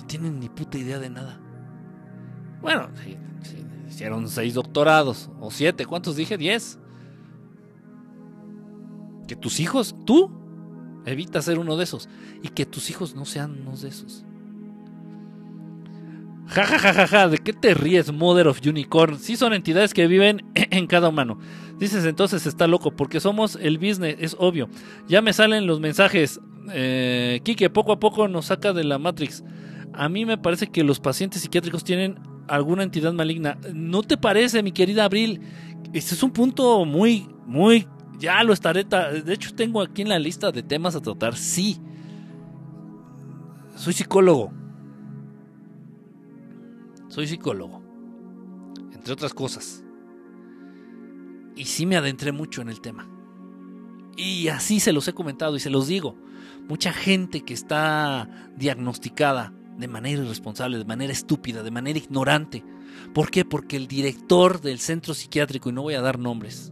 tienen ni puta idea de nada. Bueno, hicieron seis doctorados, o siete, ¿cuántos dije? Diez. Que tus hijos, tú, evita ser uno de esos. Y que tus hijos no sean uno de esos. Ja, ja, ja, ja, ja, ¿de qué te ríes, Mother of Unicorn? Sí son entidades que viven en cada humano. Dices entonces está loco, porque somos el business, es obvio. Ya me salen los mensajes. Eh, Kike, poco a poco nos saca de la Matrix. A mí me parece que los pacientes psiquiátricos tienen alguna entidad maligna. ¿No te parece, mi querida Abril? Este es un punto muy, muy... Ya lo estaré... De hecho, tengo aquí en la lista de temas a tratar. Sí. Soy psicólogo soy psicólogo, entre otras cosas. Y sí me adentré mucho en el tema. Y así se los he comentado y se los digo. Mucha gente que está diagnosticada de manera irresponsable, de manera estúpida, de manera ignorante. ¿Por qué? Porque el director del centro psiquiátrico, y no voy a dar nombres,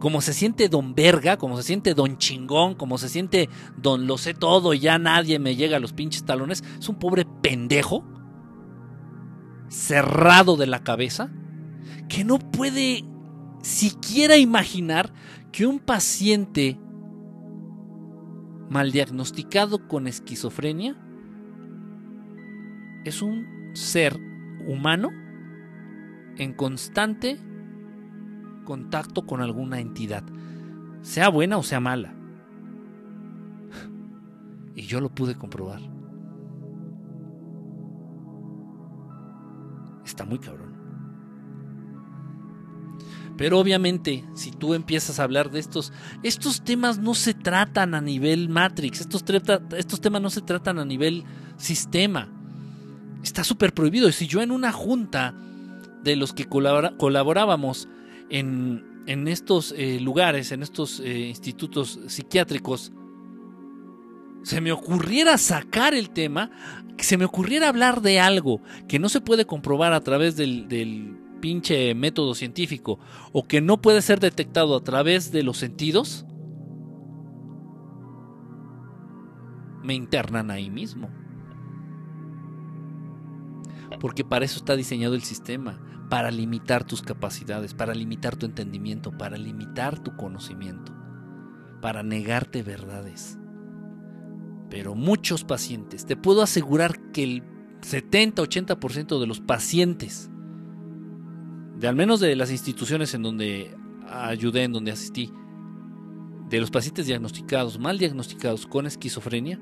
como se siente don verga, como se siente don chingón, como se siente don lo sé todo y ya nadie me llega a los pinches talones, es un pobre pendejo cerrado de la cabeza que no puede siquiera imaginar que un paciente mal diagnosticado con esquizofrenia es un ser humano en constante contacto con alguna entidad, sea buena o sea mala. Y yo lo pude comprobar. está muy cabrón. Pero obviamente, si tú empiezas a hablar de estos, estos temas no se tratan a nivel Matrix, estos, temas no se tratan a nivel sistema. Está súper prohibido. Y si yo en una junta de los que colaborábamos en, en estos eh, lugares, en estos eh, institutos psiquiátricos, se me ocurriera sacar el tema, se me ocurriera hablar de algo que no se puede comprobar a través del pinche método científico o que no puede ser detectado a través de los sentidos, me internan ahí mismo. Porque para eso está diseñado el sistema, para limitar tus capacidades, para limitar tu entendimiento, para limitar tu conocimiento, para negarte verdades pero muchos pacientes, te puedo asegurar que el 70-80% de los pacientes, de al menos de las instituciones en donde ayudé, en donde asistí, de los pacientes diagnosticados, mal diagnosticados con esquizofrenia,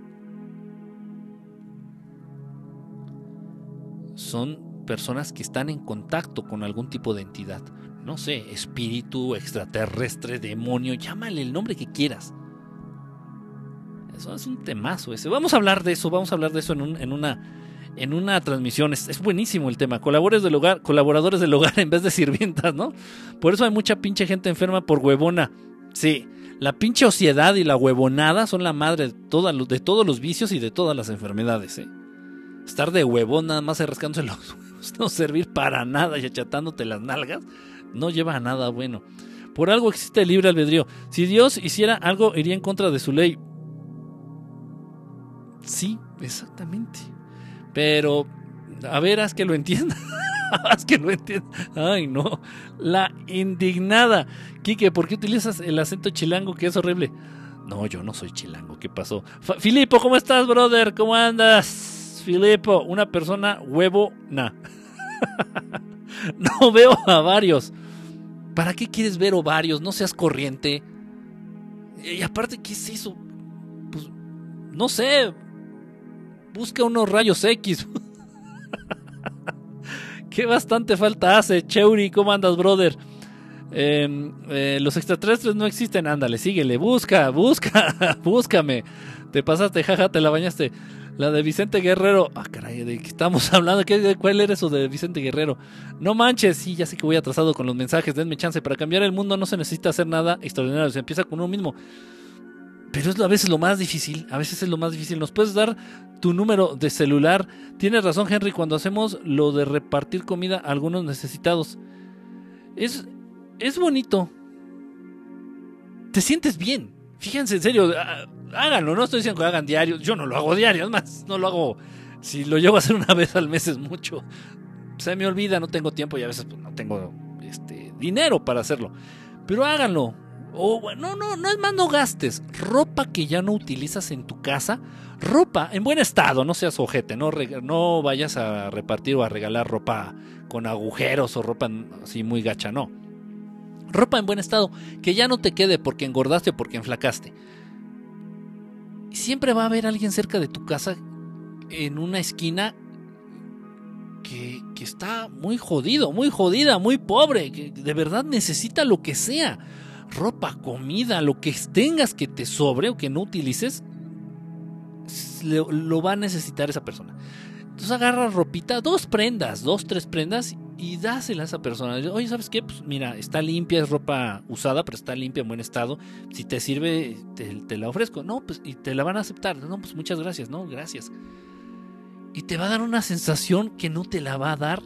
son personas que están en contacto con algún tipo de entidad. No sé, espíritu, extraterrestre, demonio, llámale el nombre que quieras. Eso es un temazo ese. Vamos a hablar de eso, vamos a hablar de eso en, en una en una transmisión. Es, buenísimo el tema. Colaboradores del hogar, colaboradores del hogar en vez de sirvientas, ¿no? Por eso hay mucha pinche gente enferma por huevona. Sí, la pinche ociedad y la huevonada son la madre de, de todos los vicios y de todas las enfermedades, ¿eh? Estar de huevón nada más rascándose los huevos, no servir para nada y achatándote las nalgas, no lleva a nada bueno. Por algo existe el libre albedrío. Si Dios hiciera algo, iría en contra de su ley. Sí, exactamente. Pero, a ver, haz que lo entienda. haz que lo entienda. Ay, no. La indignada. Quique, ¿por qué utilizas el acento chilango que es horrible? No, yo no soy chilango. ¿Qué pasó? Filipo, ¿cómo estás, brother? ¿Cómo andas? Filipo, una persona huevo, nah. no veo a varios. ¿Para qué quieres ver ovarios? No seas corriente. Y aparte, ¿qué es eso? Pues, no sé, busca unos rayos X. Qué bastante falta hace, Cheuri, ¿cómo andas, brother? Em, eh, los extraterrestres no existen, ándale, síguele, busca, busca, búscame. Te pasaste, jaja, te la bañaste. La de Vicente Guerrero. Ah, caray, ¿de qué estamos hablando? ¿Qué, ¿Cuál era eso de Vicente Guerrero? No manches, sí, ya sé que voy atrasado con los mensajes. Denme chance. Para cambiar el mundo no se necesita hacer nada extraordinario. Se empieza con uno mismo. Pero es a veces lo más difícil, a veces es lo más difícil. ¿Nos puedes dar tu número de celular? Tienes razón, Henry, cuando hacemos lo de repartir comida a algunos necesitados. Es, es bonito. Te sientes bien. Fíjense, en serio, háganlo, no estoy diciendo que hagan diario, yo no lo hago diario, es más, no lo hago, si lo llevo a hacer una vez al mes es mucho. Se me olvida, no tengo tiempo y a veces pues, no tengo este, dinero para hacerlo. Pero háganlo. O no, no, no es más, no gastes. Ropa que ya no utilizas en tu casa, ropa en buen estado, no seas ojete, no, no vayas a repartir o a regalar ropa con agujeros o ropa así muy gacha, no. Ropa en buen estado, que ya no te quede porque engordaste o porque enflacaste siempre va a haber alguien cerca de tu casa en una esquina que, está muy jodido, muy jodida, muy pobre, que de verdad necesita lo que sea. Ropa, comida, lo que tengas que te sobre o que no utilices, lo, va a necesitar esa persona. Entonces agarra ropita, dos prendas, dos, tres prendas y dásela a esa persona. Oye, ¿sabes qué? Pues mira, está limpia, es ropa usada, pero está limpia, en buen estado. Si te sirve, te, la ofrezco. No, pues, y te la van a aceptar. No, pues muchas gracias, no, gracias. Y te va a dar una sensación que no te la va a dar.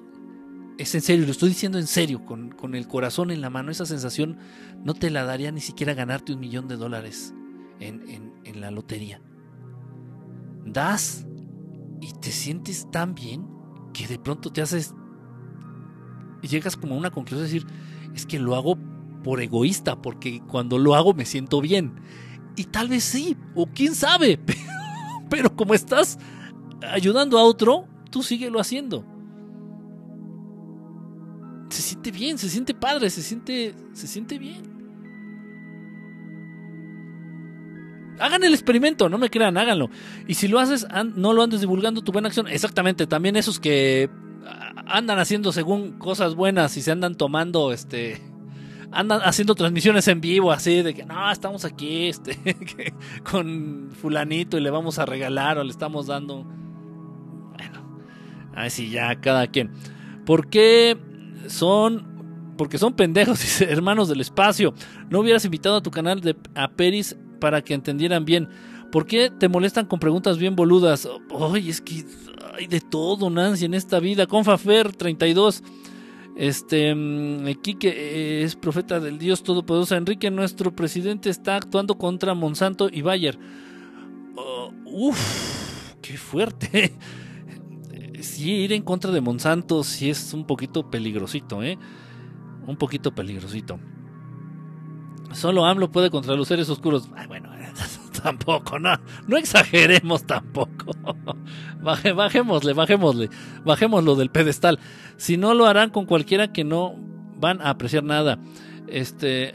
Es en serio, lo estoy diciendo en serio, con, con el corazón en la mano. Esa sensación no te la daría ni siquiera ganarte un millón de dólares en, en, la lotería. Das y te sientes tan bien que de pronto te haces y llegas como a una conclusión de decir, es que lo hago por egoísta, porque cuando lo hago me siento bien. Y tal vez sí, o quién sabe, pero como estás ayudando a otro, tú síguelo haciendo. Se siente bien, se siente padre, se siente, se siente bien. Hagan el experimento, no me crean, háganlo. Y si lo haces, no lo andes divulgando tu buena acción. Exactamente, también esos que andan haciendo según cosas buenas y se andan tomando este andan haciendo transmisiones en vivo así de que no, estamos aquí este con fulanito y le vamos a regalar o le estamos dando bueno, así ya cada quien. ¿Por qué son porque son pendejos, hermanos del espacio. No hubieras invitado a tu canal de a Peris para que entendieran bien. ¿Por qué te molestan con preguntas bien boludas? Ay, es que hay de todo, Nancy, en esta vida. Confafer 32. Este, mm, que es profeta del Dios Todopoderoso. Enrique, nuestro presidente, está actuando contra Monsanto y Bayer. Oh, uf, qué fuerte. Sí, ir en contra de Monsanto sí es un poquito peligrosito, ¿eh? Un poquito peligrosito. Solo AMLO puede contra los seres oscuros. Bueno, tampoco, no, no exageremos tampoco. Baje, bajémosle, bajémosle, bajémoslo del pedestal. Si no lo harán con cualquiera que no van a apreciar nada. Este,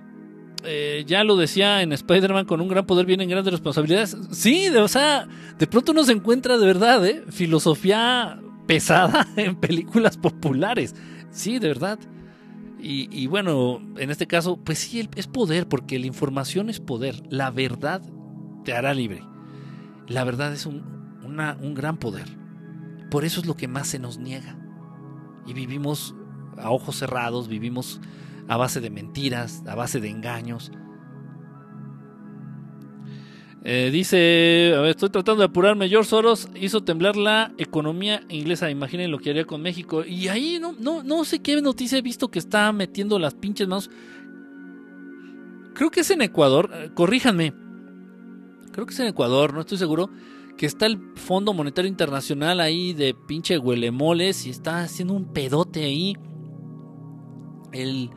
eh, ya lo decía en Spider-Man, con un gran poder vienen grandes responsabilidades. Sí, o sea, de pronto uno se encuentra de verdad, ¿eh? Filosofía pesada en películas populares. Sí, de verdad. Y, bueno, en este caso, pues sí, es poder, porque la información es poder. La verdad te hará libre. La verdad es un gran poder. Por eso es lo que más se nos niega. Y vivimos a ojos cerrados, vivimos a base de mentiras, a base de engaños. Eh, dice, a ver, estoy tratando de apurarme. George Soros hizo temblar la economía inglesa. Imaginen lo que haría con México. Y ahí no, no, no sé qué noticia he visto que está metiendo las pinches manos. Creo que es en Ecuador. Eh, corríjanme creo que es en Ecuador, no estoy seguro, que está el Fondo Monetario Internacional ahí de pinche huelemoles y está haciendo un pedote ahí. El,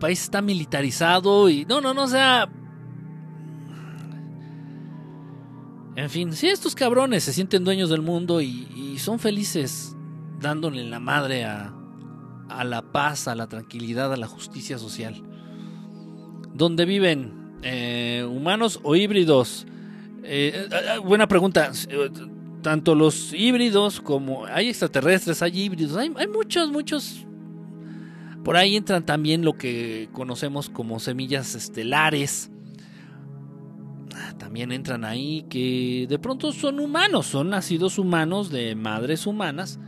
país está militarizado y no, no, no, o sea... En fin, si estos cabrones se sienten dueños del mundo y, son felices dándole la madre a, a la paz, a la tranquilidad, a la justicia social. Donde viven eh, humanos o híbridos, eh, eh, eh, buena pregunta. Tanto los híbridos como hay extraterrestres, hay híbridos, hay, muchos, muchos. Por ahí entran también lo que conocemos como semillas estelares. También entran ahí que de pronto son humanos, son nacidos humanos de madres humanas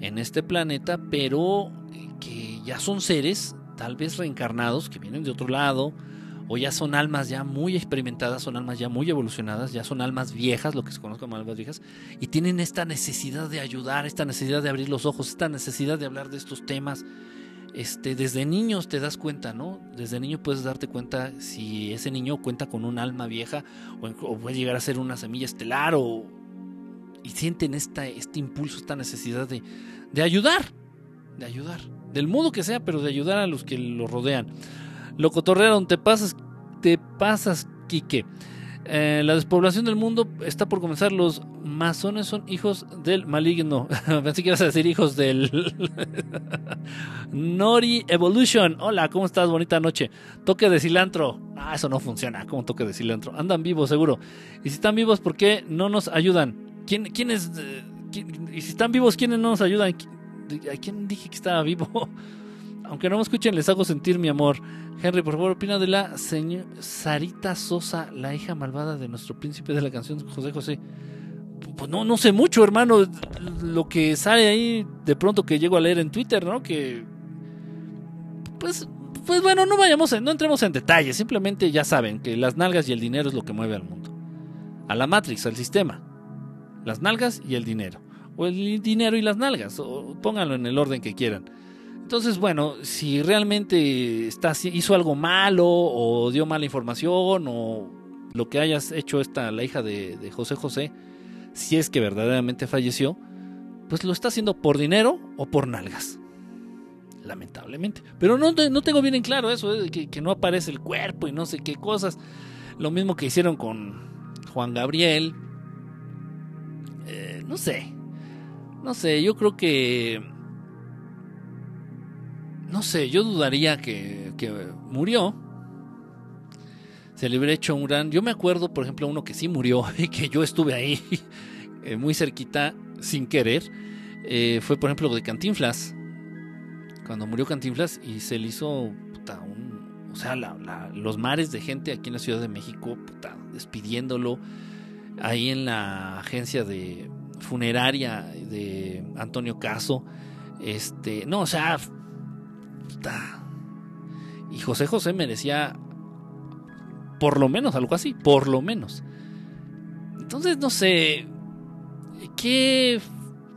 en este planeta, pero que ya son seres tal vez reencarnados que vienen de otro lado o ya son almas ya muy experimentadas, son almas ya muy evolucionadas, ya son almas viejas, lo que se conoce como almas viejas, y tienen esta necesidad de ayudar, esta necesidad de abrir los ojos, esta necesidad de hablar de estos temas. Este, desde niños te das cuenta, ¿no? Desde niño puedes darte cuenta si ese niño cuenta con un alma vieja o, puede llegar a ser una semilla estelar o, y sienten esta, este impulso, esta necesidad de, de ayudar, de ayudar, del modo que sea, pero de ayudar a los que lo rodean. Lo cotorrearon, te pasas, te pasas, Quique. Eh, la despoblación del mundo está por comenzar. Los masones son hijos del maligno. Pensé que ibas a decir hijos del. Nori Evolution. Hola, ¿cómo estás? Bonita noche. Toque de cilantro. Ah, eso no funciona. ¿Cómo toque de cilantro? Andan vivos, seguro. Y si están vivos, ¿por qué no nos ayudan? ¿Quién, quiénes? Eh, y si están vivos, ¿quiénes no nos ayudan? ¿A quién dije que estaba vivo? Aunque no me escuchen, les hago sentir mi amor. Henry, por favor, opina de la señora Sarita Sosa, la hija malvada de nuestro príncipe de la canción José José. Pues no, no sé mucho, hermano. Lo que sale ahí de pronto que llego a leer en Twitter, ¿no? Que. Pues, pues bueno, no vayamos, no entremos en detalles. Simplemente ya saben que las nalgas y el dinero es lo que mueve al mundo. A la Matrix, al sistema. Las nalgas y el dinero. O el dinero y las nalgas. O pónganlo en el orden que quieran. Entonces, bueno, si realmente está, hizo algo malo o dio mala información o lo que hayas hecho esta, la hija de, José José, si es que verdaderamente falleció, pues lo está haciendo por dinero o por nalgas. Lamentablemente. Pero no, no tengo bien en claro eso, ¿eh? que, no aparece el cuerpo y no sé qué cosas. Lo mismo que hicieron con Juan Gabriel. Eh, no sé. No sé, yo creo que no sé, yo dudaría que, murió. Se le hubiera hecho un gran... Yo me acuerdo, por ejemplo, uno que sí murió y que yo estuve ahí eh, muy cerquita sin querer. Eh, fue, por ejemplo, de Cantinflas. Cuando murió Cantinflas y se le hizo puta, un, o sea, los mares de gente aquí en la Ciudad de México, puta, despidiéndolo. Ahí en la agencia de funeraria de Antonio Caso. Este, no, o sea, y José José merecía por lo menos algo así, por lo menos. Entonces, no sé, ¿qué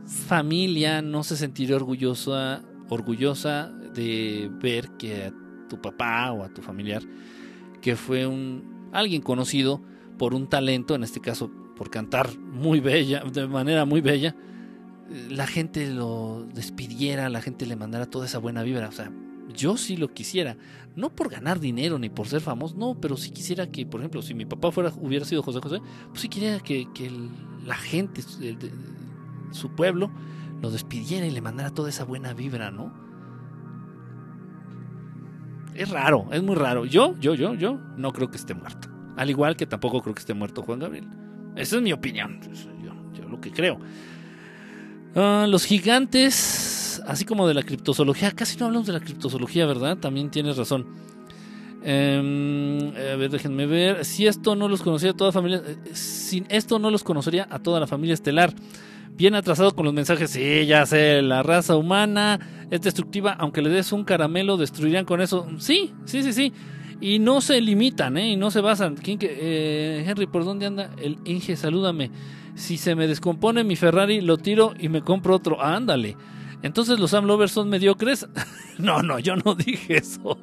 familia no se sentiría orgullosa, orgullosa de ver que a tu papá o a tu familiar, que fue un alguien conocido por un talento, en este caso por cantar muy bella, de manera muy bella, la gente lo despidiera, la gente le mandara toda esa buena vibra, o sea, yo sí lo quisiera, no por ganar dinero ni por ser famoso, no, pero sí quisiera que, por ejemplo, si mi papá fuera, hubiera sido José José, pues sí quisiera que, la gente, su pueblo, lo despidiera y le mandara toda esa buena vibra, ¿no? Es raro, es muy raro. Yo, yo, yo, yo no creo que esté muerto. Al igual que tampoco creo que esté muerto Juan Gabriel. Esa es mi opinión. Yo, lo que creo. Ah, los gigantes así como de la criptozoología, casi no hablamos de la criptozoología, ¿verdad? También tienes razón. Em, a ver, déjenme ver. Si esto no los conocía a toda familia, eh, esto no los conocería a toda la familia estelar. Bien atrasado con los mensajes. Sí, ya sé, la raza humana es destructiva. Aunque le des un caramelo, destruirían con eso. Sí, sí, sí, sí. Y no se limitan, ¿eh? Y no se basan. ¿Quién que, eh, Henry, ¿por dónde anda? El Inge, salúdame. Si se me descompone mi Ferrari, lo tiro y me compro otro. ándale. Entonces los Sam Lovers son mediocres. no, no, yo no dije eso.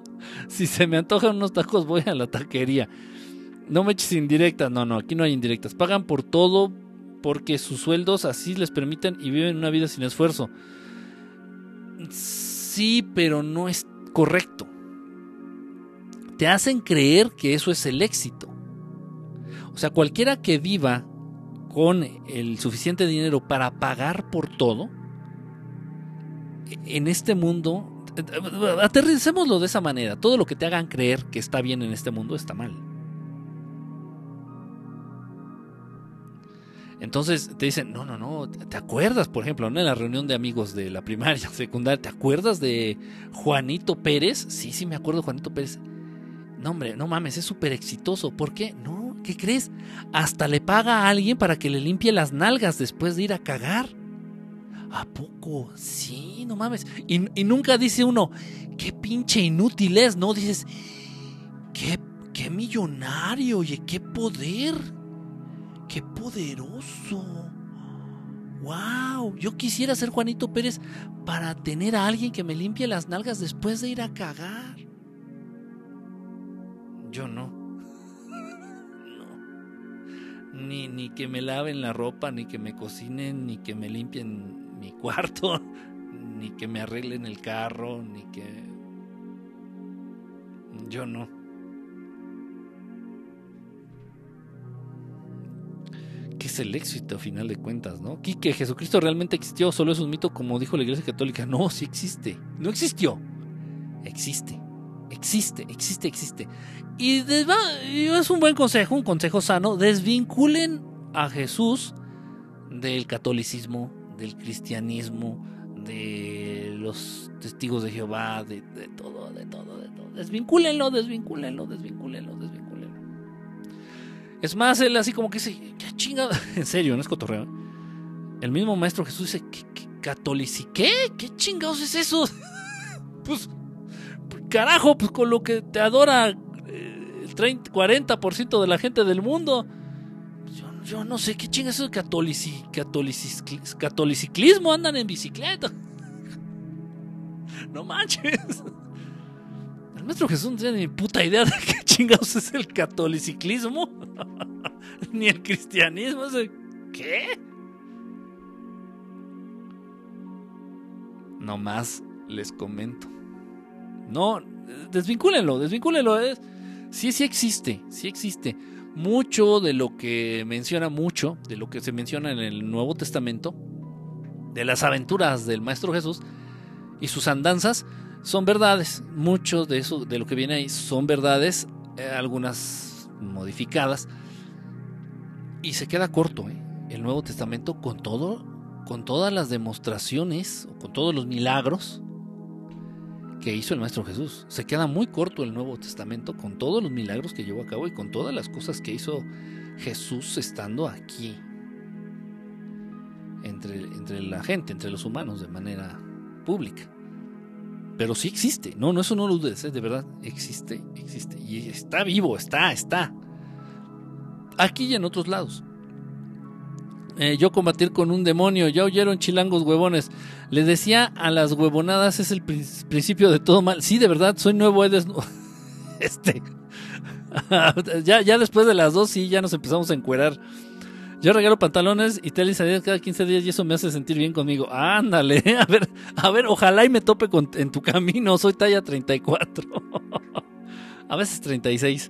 Si se me antojan unos tacos, voy a la taquería. No me eches indirectas. No, no, aquí no hay indirectas. Pagan por todo porque sus sueldos así les permiten y viven una vida sin esfuerzo. Sí, pero no es correcto. Te hacen creer que eso es el éxito. O sea, cualquiera que viva con el suficiente dinero para pagar por todo, en este mundo, aterricémoslo de esa manera, todo lo que te hagan creer que está bien en este mundo está mal. Entonces te dicen, no, no, no, ¿te acuerdas, por ejemplo, en la reunión de amigos de la primaria, secundaria, ¿te acuerdas de Juanito Pérez? Sí, sí, me acuerdo de Juanito Pérez. No, hombre, no mames, es súper exitoso. ¿Por qué? No, ¿qué crees? Hasta le paga a alguien para que le limpie las nalgas después de ir a cagar. ¿A poco? Sí, no mames. Y, nunca dice uno, qué pinche inútil es, ¿no? Dices, qué, qué millonario, oye, qué poder. Qué poderoso. wow, yo quisiera ser Juanito Pérez para tener a alguien que me limpie las nalgas después de ir a cagar. Yo no. no. Ni, ni que me laven la ropa, ni que me cocinen, ni que me limpien mi cuarto, ni que me arreglen el carro, ni que... Yo no. que es el éxito a final de cuentas, ¿no? que Jesucristo realmente existió, solo es un mito como dijo la Iglesia Católica. No, sí existe. No existió. Existe. Existe, existe, existe. Y es un buen consejo, un consejo sano. Desvinculen a Jesús del catolicismo, del cristianismo, de los testigos de Jehová, de, todo, de todo, de todo. Desvincúlenlo, desvincúlenlo, desvincúlenlo, desvincúlenlo. Es más, él así como que dice, qué chingada. En serio, no es cotorreo. El mismo maestro Jesús dice, ¿qué, qué ¿Qué? ¿Qué chingados es eso? pues, carajo, pues con lo que te adora eh, el 30, 40% de la gente del mundo. Yo, no sé qué chingados es eso catoliciclismo. Andan en bicicleta. no manches. El maestro Jesús no tiene ni puta idea de qué chingados es el catoliciclismo. ni el cristianismo. ¿Qué? No más les comento. No, desvincúlenlo, desvincúlenlo. Sí, sí existe, sí existe. Mucho de lo que menciona, mucho de lo que se menciona en el Nuevo Testamento, de las aventuras del Maestro Jesús y sus andanzas, son verdades. Mucho de eso, de lo que viene ahí, son verdades, eh, algunas modificadas. Y se queda corto ¿eh? el Nuevo Testamento con todo, con todas las demostraciones, con todos los milagros que hizo el Maestro Jesús. Se queda muy corto el Nuevo Testamento con todos los milagros que llevó a cabo y con todas las cosas que hizo Jesús estando aquí. Entre, entre la gente, entre los humanos, de manera pública. Pero sí existe. No, no, eso no lo dudes, ¿eh? de verdad. Existe, existe. Y está vivo, está, está. Aquí y en otros lados. Eh, yo combatir con un demonio, ya oyeron chilangos huevones. Les decía a las huevonadas es el principio de todo mal. Sí, de verdad, soy nuevo Edes. Este. ya, ya después de las dos, sí, ya nos empezamos a encuerar. Yo regalo pantalones y teles cada 15 días y eso me hace sentir bien conmigo. Ándale, a ver, a ver, ojalá y me tope en tu camino. Soy talla 34. a veces 36.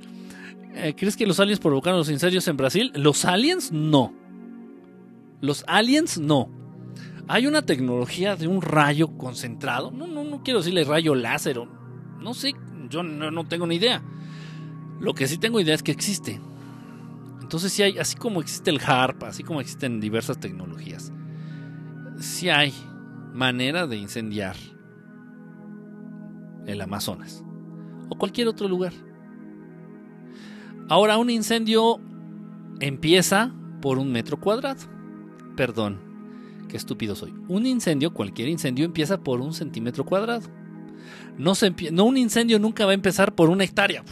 Eh, ¿Crees que los aliens provocaron los incendios en Brasil? Los aliens no. Los aliens no. Hay una tecnología de un rayo concentrado. No, no, no quiero decirle rayo láser. No sé, yo no, tengo ni idea. Lo que sí tengo idea es que existe entonces sí hay, así como existe el HARP, así como existen diversas tecnologías, sí hay manera de incendiar el Amazonas o cualquier otro lugar. Ahora un incendio empieza por un metro cuadrado. Perdón, qué estúpido soy. Un incendio, cualquier incendio empieza por un centímetro cuadrado. No, se no un incendio nunca va a empezar por una hectárea.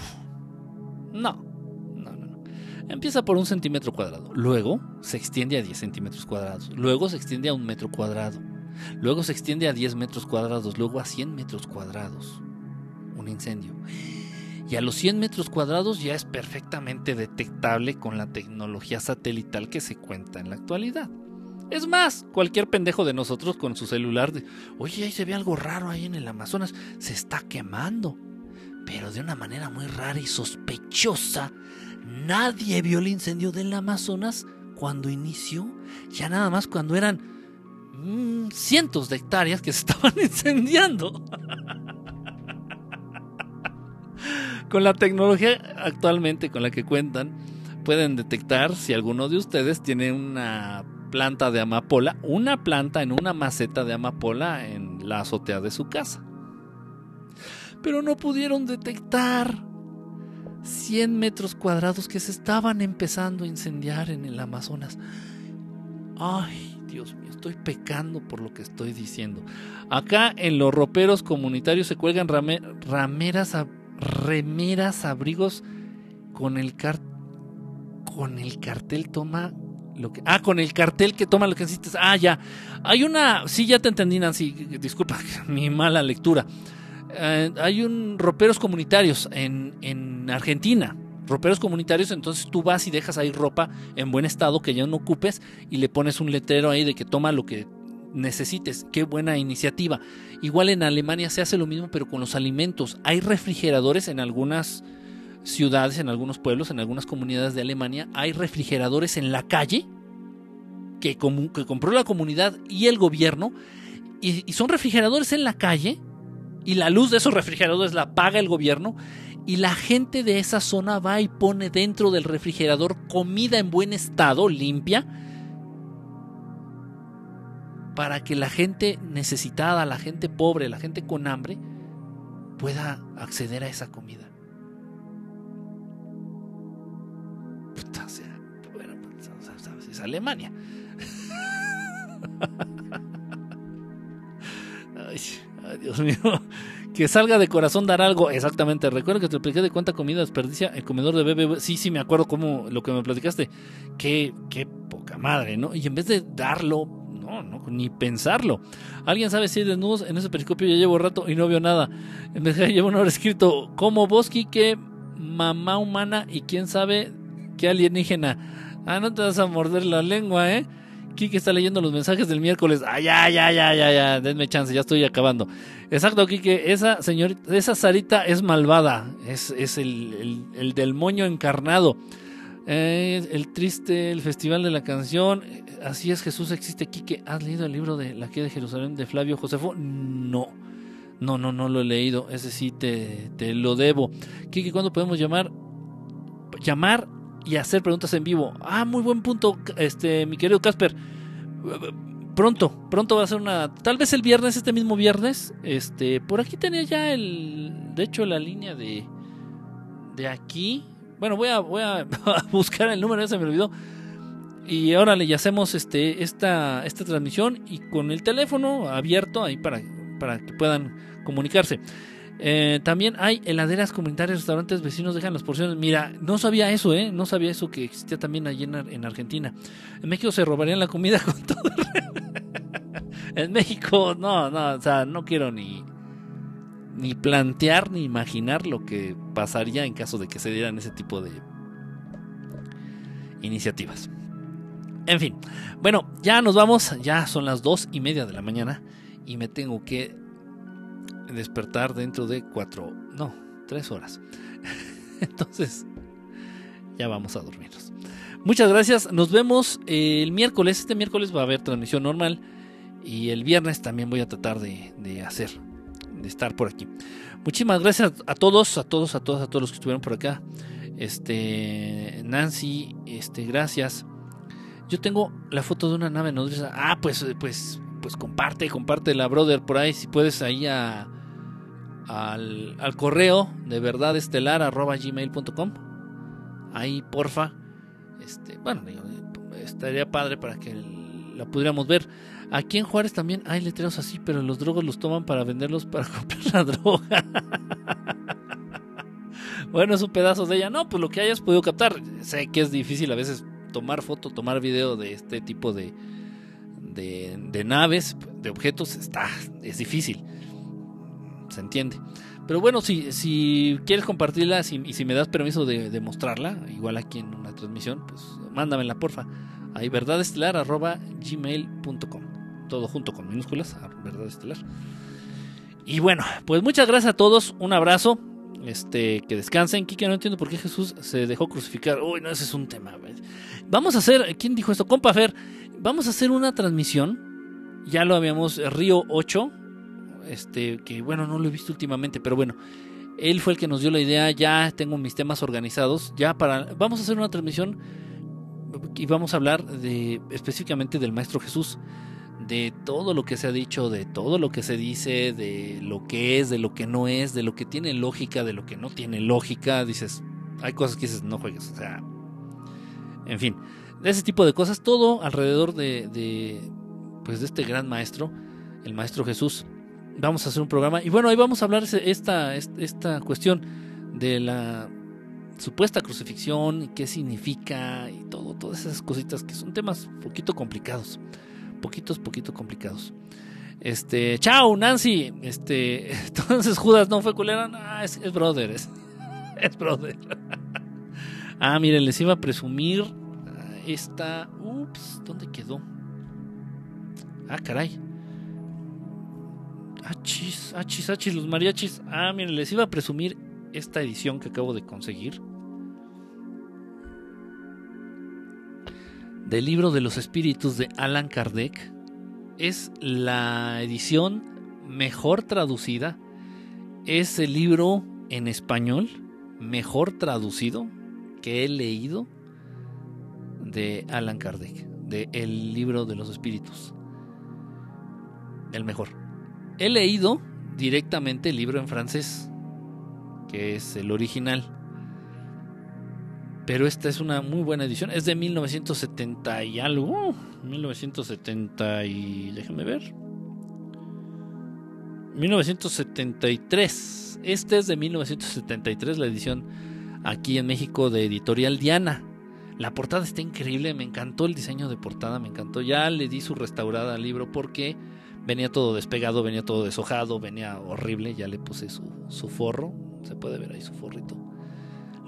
No. Empieza por un centímetro cuadrado, luego se extiende a 10 centímetros cuadrados, luego se extiende a un metro cuadrado, luego se extiende a 10 metros cuadrados, luego a 100 metros cuadrados. Un incendio. Y a los 100 metros cuadrados ya es perfectamente detectable con la tecnología satelital que se cuenta en la actualidad. Es más, cualquier pendejo de nosotros con su celular, de, oye, ahí se ve algo raro ahí en el Amazonas, se está quemando, pero de una manera muy rara y sospechosa Nadie vio el incendio del Amazonas cuando inició, ya nada más cuando eran mm, cientos de hectáreas que se estaban incendiando. con la tecnología actualmente con la que cuentan, pueden detectar si alguno de ustedes tiene una planta de amapola, una planta en una maceta de amapola en la azotea de su casa. Pero no pudieron detectar 100 metros cuadrados que se estaban empezando a incendiar en el Amazonas. Ay, Dios mío, estoy pecando por lo que estoy diciendo. Acá en los roperos comunitarios se cuelgan rameras, remeras, abrigos con el, con el cartel toma ah, con el cartel que toma lo que necesites. Ah, ya. Hay una, sí, ya te entendí, Nancy. Disculpa mi mala lectura. Eh, hay un roperos comunitarios en, en Argentina. Roperos comunitarios, entonces tú vas y dejas ahí ropa en buen estado que ya no ocupes y le pones un letrero ahí de que toma lo que necesites. Qué buena iniciativa. Igual en Alemania se hace lo mismo, pero con los alimentos. Hay refrigeradores en algunas ciudades, en algunos pueblos, en algunas comunidades de Alemania. Hay refrigeradores en la calle que, que compró la comunidad y el gobierno. Y, y son refrigeradores en la calle. Y la luz de esos refrigeradores la paga el gobierno. Y la gente de esa zona va y pone dentro del refrigerador comida en buen estado, limpia para que la gente necesitada, la gente pobre, la gente con hambre, pueda acceder a esa comida. Alemania. Ay, Dios mío. Que salga de corazón dar algo. Exactamente. Recuerdo que te expliqué de cuánta comida desperdicia el comedor de bebé. Sí, sí, me acuerdo cómo lo que me platicaste. Qué, qué poca madre, ¿no? Y en vez de darlo no, ni pensarlo. ¿Alguien sabe si hay desnudos? En ese periscopio ya llevo rato y no veo nada. En vez de llevo una hora escrito como Bosque que mamá humana y quién sabe qué alienígena. Ah, no te vas a morder la lengua, ¿eh? Kike está leyendo los mensajes del miércoles. Ah, ya, ya, ya, ya, ya. Denme chance, ya estoy acabando. Exacto, Kike. Esa señorita, esa Sarita es malvada. Es, es el, el, del moño encarnado. Eh, el triste, el festival de la canción. Así es, Jesús existe. Quique, ¿has leído el libro de La que de Jerusalén de Flavio Josefo? No. No, no, no lo he leído. Ese sí te, te lo debo. Quique, ¿cuándo podemos llamar? Llamar y hacer preguntas en vivo. Ah, muy buen punto, este, mi querido Casper. Pronto, pronto va a ser una. Tal vez el viernes, este mismo viernes. Este, por aquí tenía ya el. De hecho, la línea de. De aquí. Bueno, voy a, voy a buscar el número, se me olvidó y ahora le hacemos este, esta, esta transmisión y con el teléfono abierto ahí para, para que puedan comunicarse. Eh, también hay heladeras comunitarias, restaurantes vecinos dejan las porciones. Mira, no sabía eso, ¿eh? No sabía eso que existía también allí en, Argentina. En México se robarían la comida con todo. en México, no, no, o sea, no quiero ni, ni plantear ni imaginar lo que pasaría en caso de que se dieran ese tipo de iniciativas. En fin, bueno, ya nos vamos, ya son las dos y media de la mañana y me tengo que despertar dentro de cuatro, no, tres horas. Entonces, ya vamos a dormirnos. Muchas gracias, nos vemos el miércoles, este miércoles va a haber transmisión normal y el viernes también voy a tratar de, de hacer, de estar por aquí. Muchísimas gracias a todos, a todos, a todos, a todos los que estuvieron por acá. Este, Nancy, este, gracias. Yo tengo la foto de una nave nodriza. Ah, pues, pues, pues comparte, comparte la brother por ahí. Si puedes ahí a, al, al correo de verdadestelar arroba gmail.com. Ahí, porfa. Este, bueno, estaría padre para que la pudiéramos ver. Aquí en Juárez también hay letreros así, pero los drogos los toman para venderlos para comprar la droga. bueno, es un pedazo de ella. No, pues lo que hayas podido captar. Sé que es difícil a veces tomar foto, tomar video de este tipo de, de, naves, de objetos, está, es difícil. Se entiende. Pero bueno, si, si quieres compartirla y si me das permiso de, mostrarla, igual aquí en una transmisión, pues mándamela, porfa. Ahí verdadestelar.gmail.com Todo junto con minúsculas, verdadestelar. Y bueno, pues muchas gracias a todos, un abrazo, este, que descansen. Kike, no entiendo por qué Jesús se dejó crucificar. Uy, no, ese es un tema. Vamos a hacer, ¿quién dijo esto? Compa Fer, vamos a hacer una transmisión. Ya lo habíamos, Río 8, este, que bueno, no lo he visto últimamente, pero bueno, él fue el que nos dio la idea. Ya tengo mis temas organizados. Ya para, vamos a hacer una transmisión y vamos a hablar de específicamente del Maestro Jesús de todo lo que se ha dicho, de todo lo que se dice, de lo que es, de lo que no es, de lo que tiene lógica, de lo que no tiene lógica. Dices, hay cosas que dices, no juegues, o sea, en fin, de ese tipo de cosas, todo alrededor de, de, pues de este gran maestro, el maestro Jesús. Vamos a hacer un programa y bueno, ahí vamos a hablar esta, esta cuestión de la supuesta crucifixión, qué significa y todo, todas esas cositas que son temas poquito complicados, poquitos, poquito complicados. Este, chao, Nancy. Este, entonces Judas no fue culera. es, es brother, es, es brother. ah, miren, les iba a presumir esta. Ups, ¿dónde quedó? Ah, caray. Achis, achis, achis, los mariachis. Ah, miren, les iba a presumir esta edición que acabo de conseguir. Del libro de los espíritus de Alan Kardec es la edición mejor traducida. Es el libro en español mejor traducido que he leído de Alan Kardec, de El libro de los espíritus. El mejor. He leído directamente el libro en francés, que es el original. Pero esta es una muy buena edición. Es de 1970 y algo. 1970 y... déjame ver. 1973. Este es de 1973, la edición aquí en México de Editorial Diana. La portada está increíble, me encantó el diseño de portada, me encantó. Ya le di su restaurada al libro porque venía todo despegado, venía todo deshojado, venía horrible. Ya le puse su, su forro, se puede ver ahí su forrito.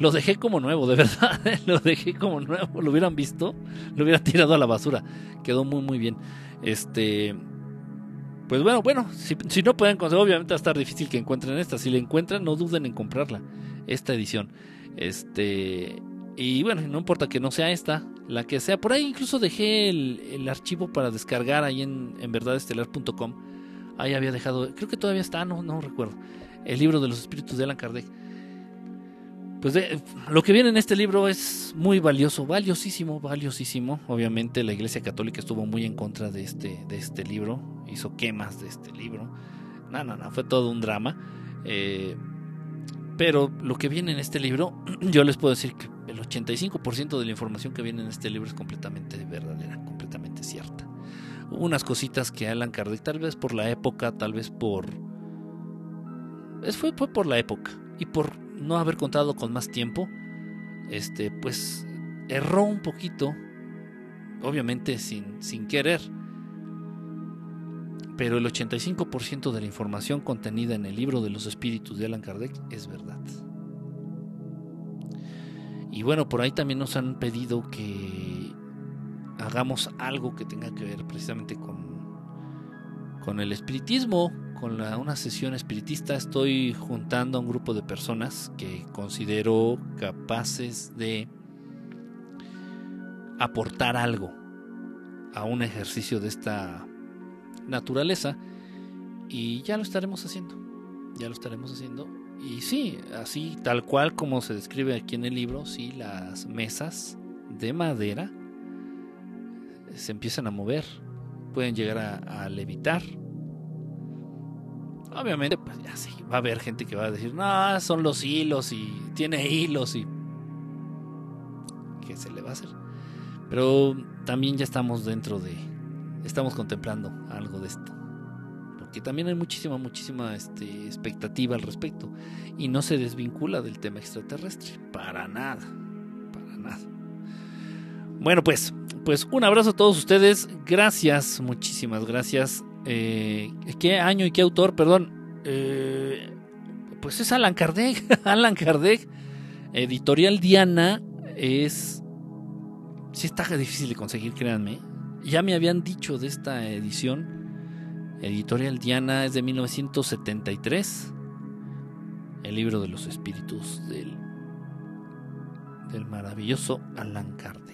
Lo dejé como nuevo, de verdad. lo dejé como nuevo. Lo hubieran visto, lo hubiera tirado a la basura. Quedó muy, muy bien. Este. Pues bueno, bueno, si, no pueden conseguir, obviamente va a estar difícil que encuentren esta. Si la encuentran, no duden en comprarla, esta edición. Este. Y bueno, no importa que no sea esta, la que sea. Por ahí incluso dejé el, archivo para descargar ahí en, en verdadestelar.com. Ahí había dejado, creo que todavía está, no, no recuerdo. El libro de los espíritus de Alan Kardec pues lo que viene en este libro es muy valioso, valiosísimo, valiosísimo. Obviamente la Iglesia Católica estuvo muy en contra de este, de este libro, hizo quemas de este libro. No, no, no, fue todo un drama. Eh, pero lo que viene en este libro, yo les puedo decir que el 85% de la información que viene en este libro es completamente verdadera, completamente cierta. Hubo unas cositas que Alan Kardec, tal vez por la época, tal vez por... Fue, fue por la época y por no haber contado con más tiempo, este, pues erró un poquito, obviamente sin, sin querer. Pero el 85% de la información contenida en el libro de los espíritus de Alan Kardec es verdad. Y bueno, por ahí también nos han pedido que hagamos algo que tenga que ver precisamente con, con el espiritismo, con una sesión espiritista estoy juntando a un grupo de personas que considero capaces de aportar algo a un ejercicio de esta naturaleza y ya lo estaremos haciendo. Ya lo estaremos haciendo. Y sí, así tal cual como se describe aquí en el libro, sí, las mesas de madera se empiezan a mover, pueden llegar a, a levitar Obviamente, pues ya sí, va a haber gente que va a decir, no, son los hilos y tiene hilos y... ¿Qué se le va a hacer? Pero también ya estamos dentro de... Estamos contemplando algo de esto. Porque también hay muchísima, muchísima este, expectativa al respecto. Y no se desvincula del tema extraterrestre. Para nada. Para nada. Bueno, pues, pues un abrazo a todos ustedes. Gracias, muchísimas gracias. Eh, ¿Qué año y qué autor? Perdón. Eh, pues es Alan Kardec. Alan Kardec. Editorial Diana es... Sí está difícil de conseguir, créanme. Ya me habían dicho de esta edición. Editorial Diana es de 1973. El libro de los espíritus del, del maravilloso Alan Kardec.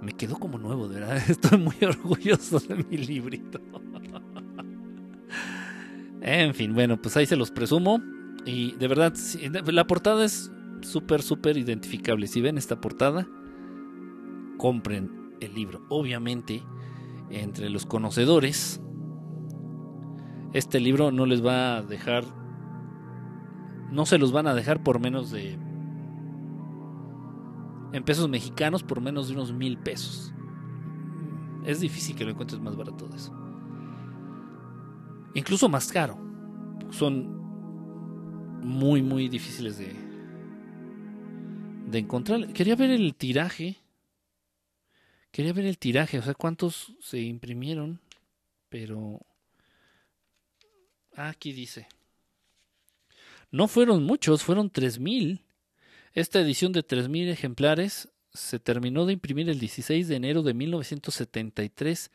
me quedó como nuevo, de verdad. Estoy muy orgulloso de mi librito. en fin, bueno, pues ahí se los presumo. Y de verdad, la portada es súper, súper identificable. Si ven esta portada, compren el libro. Obviamente, entre los conocedores, este libro no les va a dejar, no se los van a dejar por menos de en pesos mexicanos por menos de unos mil pesos. Es difícil que lo encuentres más barato de eso. Incluso más caro. Son muy, muy difíciles de, de encontrar. Quería ver el tiraje. Quería ver el tiraje, o sea, cuántos se imprimieron, pero aquí dice. No fueron muchos, fueron 3000. Esta edición de 3000 ejemplares se terminó de imprimir el 16 de enero de 1973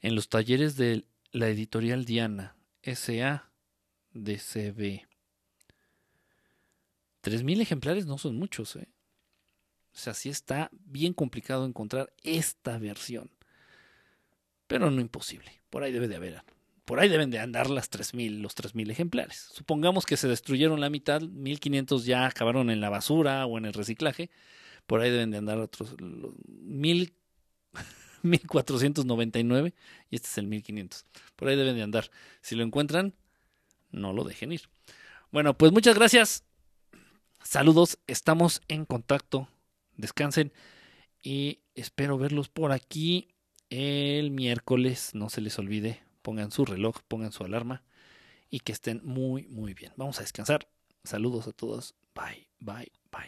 en los talleres de la editorial Diana, SA DCB. 3.000 ejemplares no son muchos, ¿eh? O sea, sí está bien complicado encontrar esta versión. Pero no imposible. Por ahí debe de haber. Por ahí deben de andar las 3000, los 3000 ejemplares. Supongamos que se destruyeron la mitad, 1500 ya acabaron en la basura o en el reciclaje. Por ahí deben de andar otros 1000 1499 y este es el 1500. Por ahí deben de andar. Si lo encuentran, no lo dejen ir. Bueno, pues muchas gracias. Saludos, estamos en contacto. Descansen y espero verlos por aquí el miércoles. No se les olvide, pongan su reloj, pongan su alarma y que estén muy, muy bien. Vamos a descansar. Saludos a todos. Bye, bye.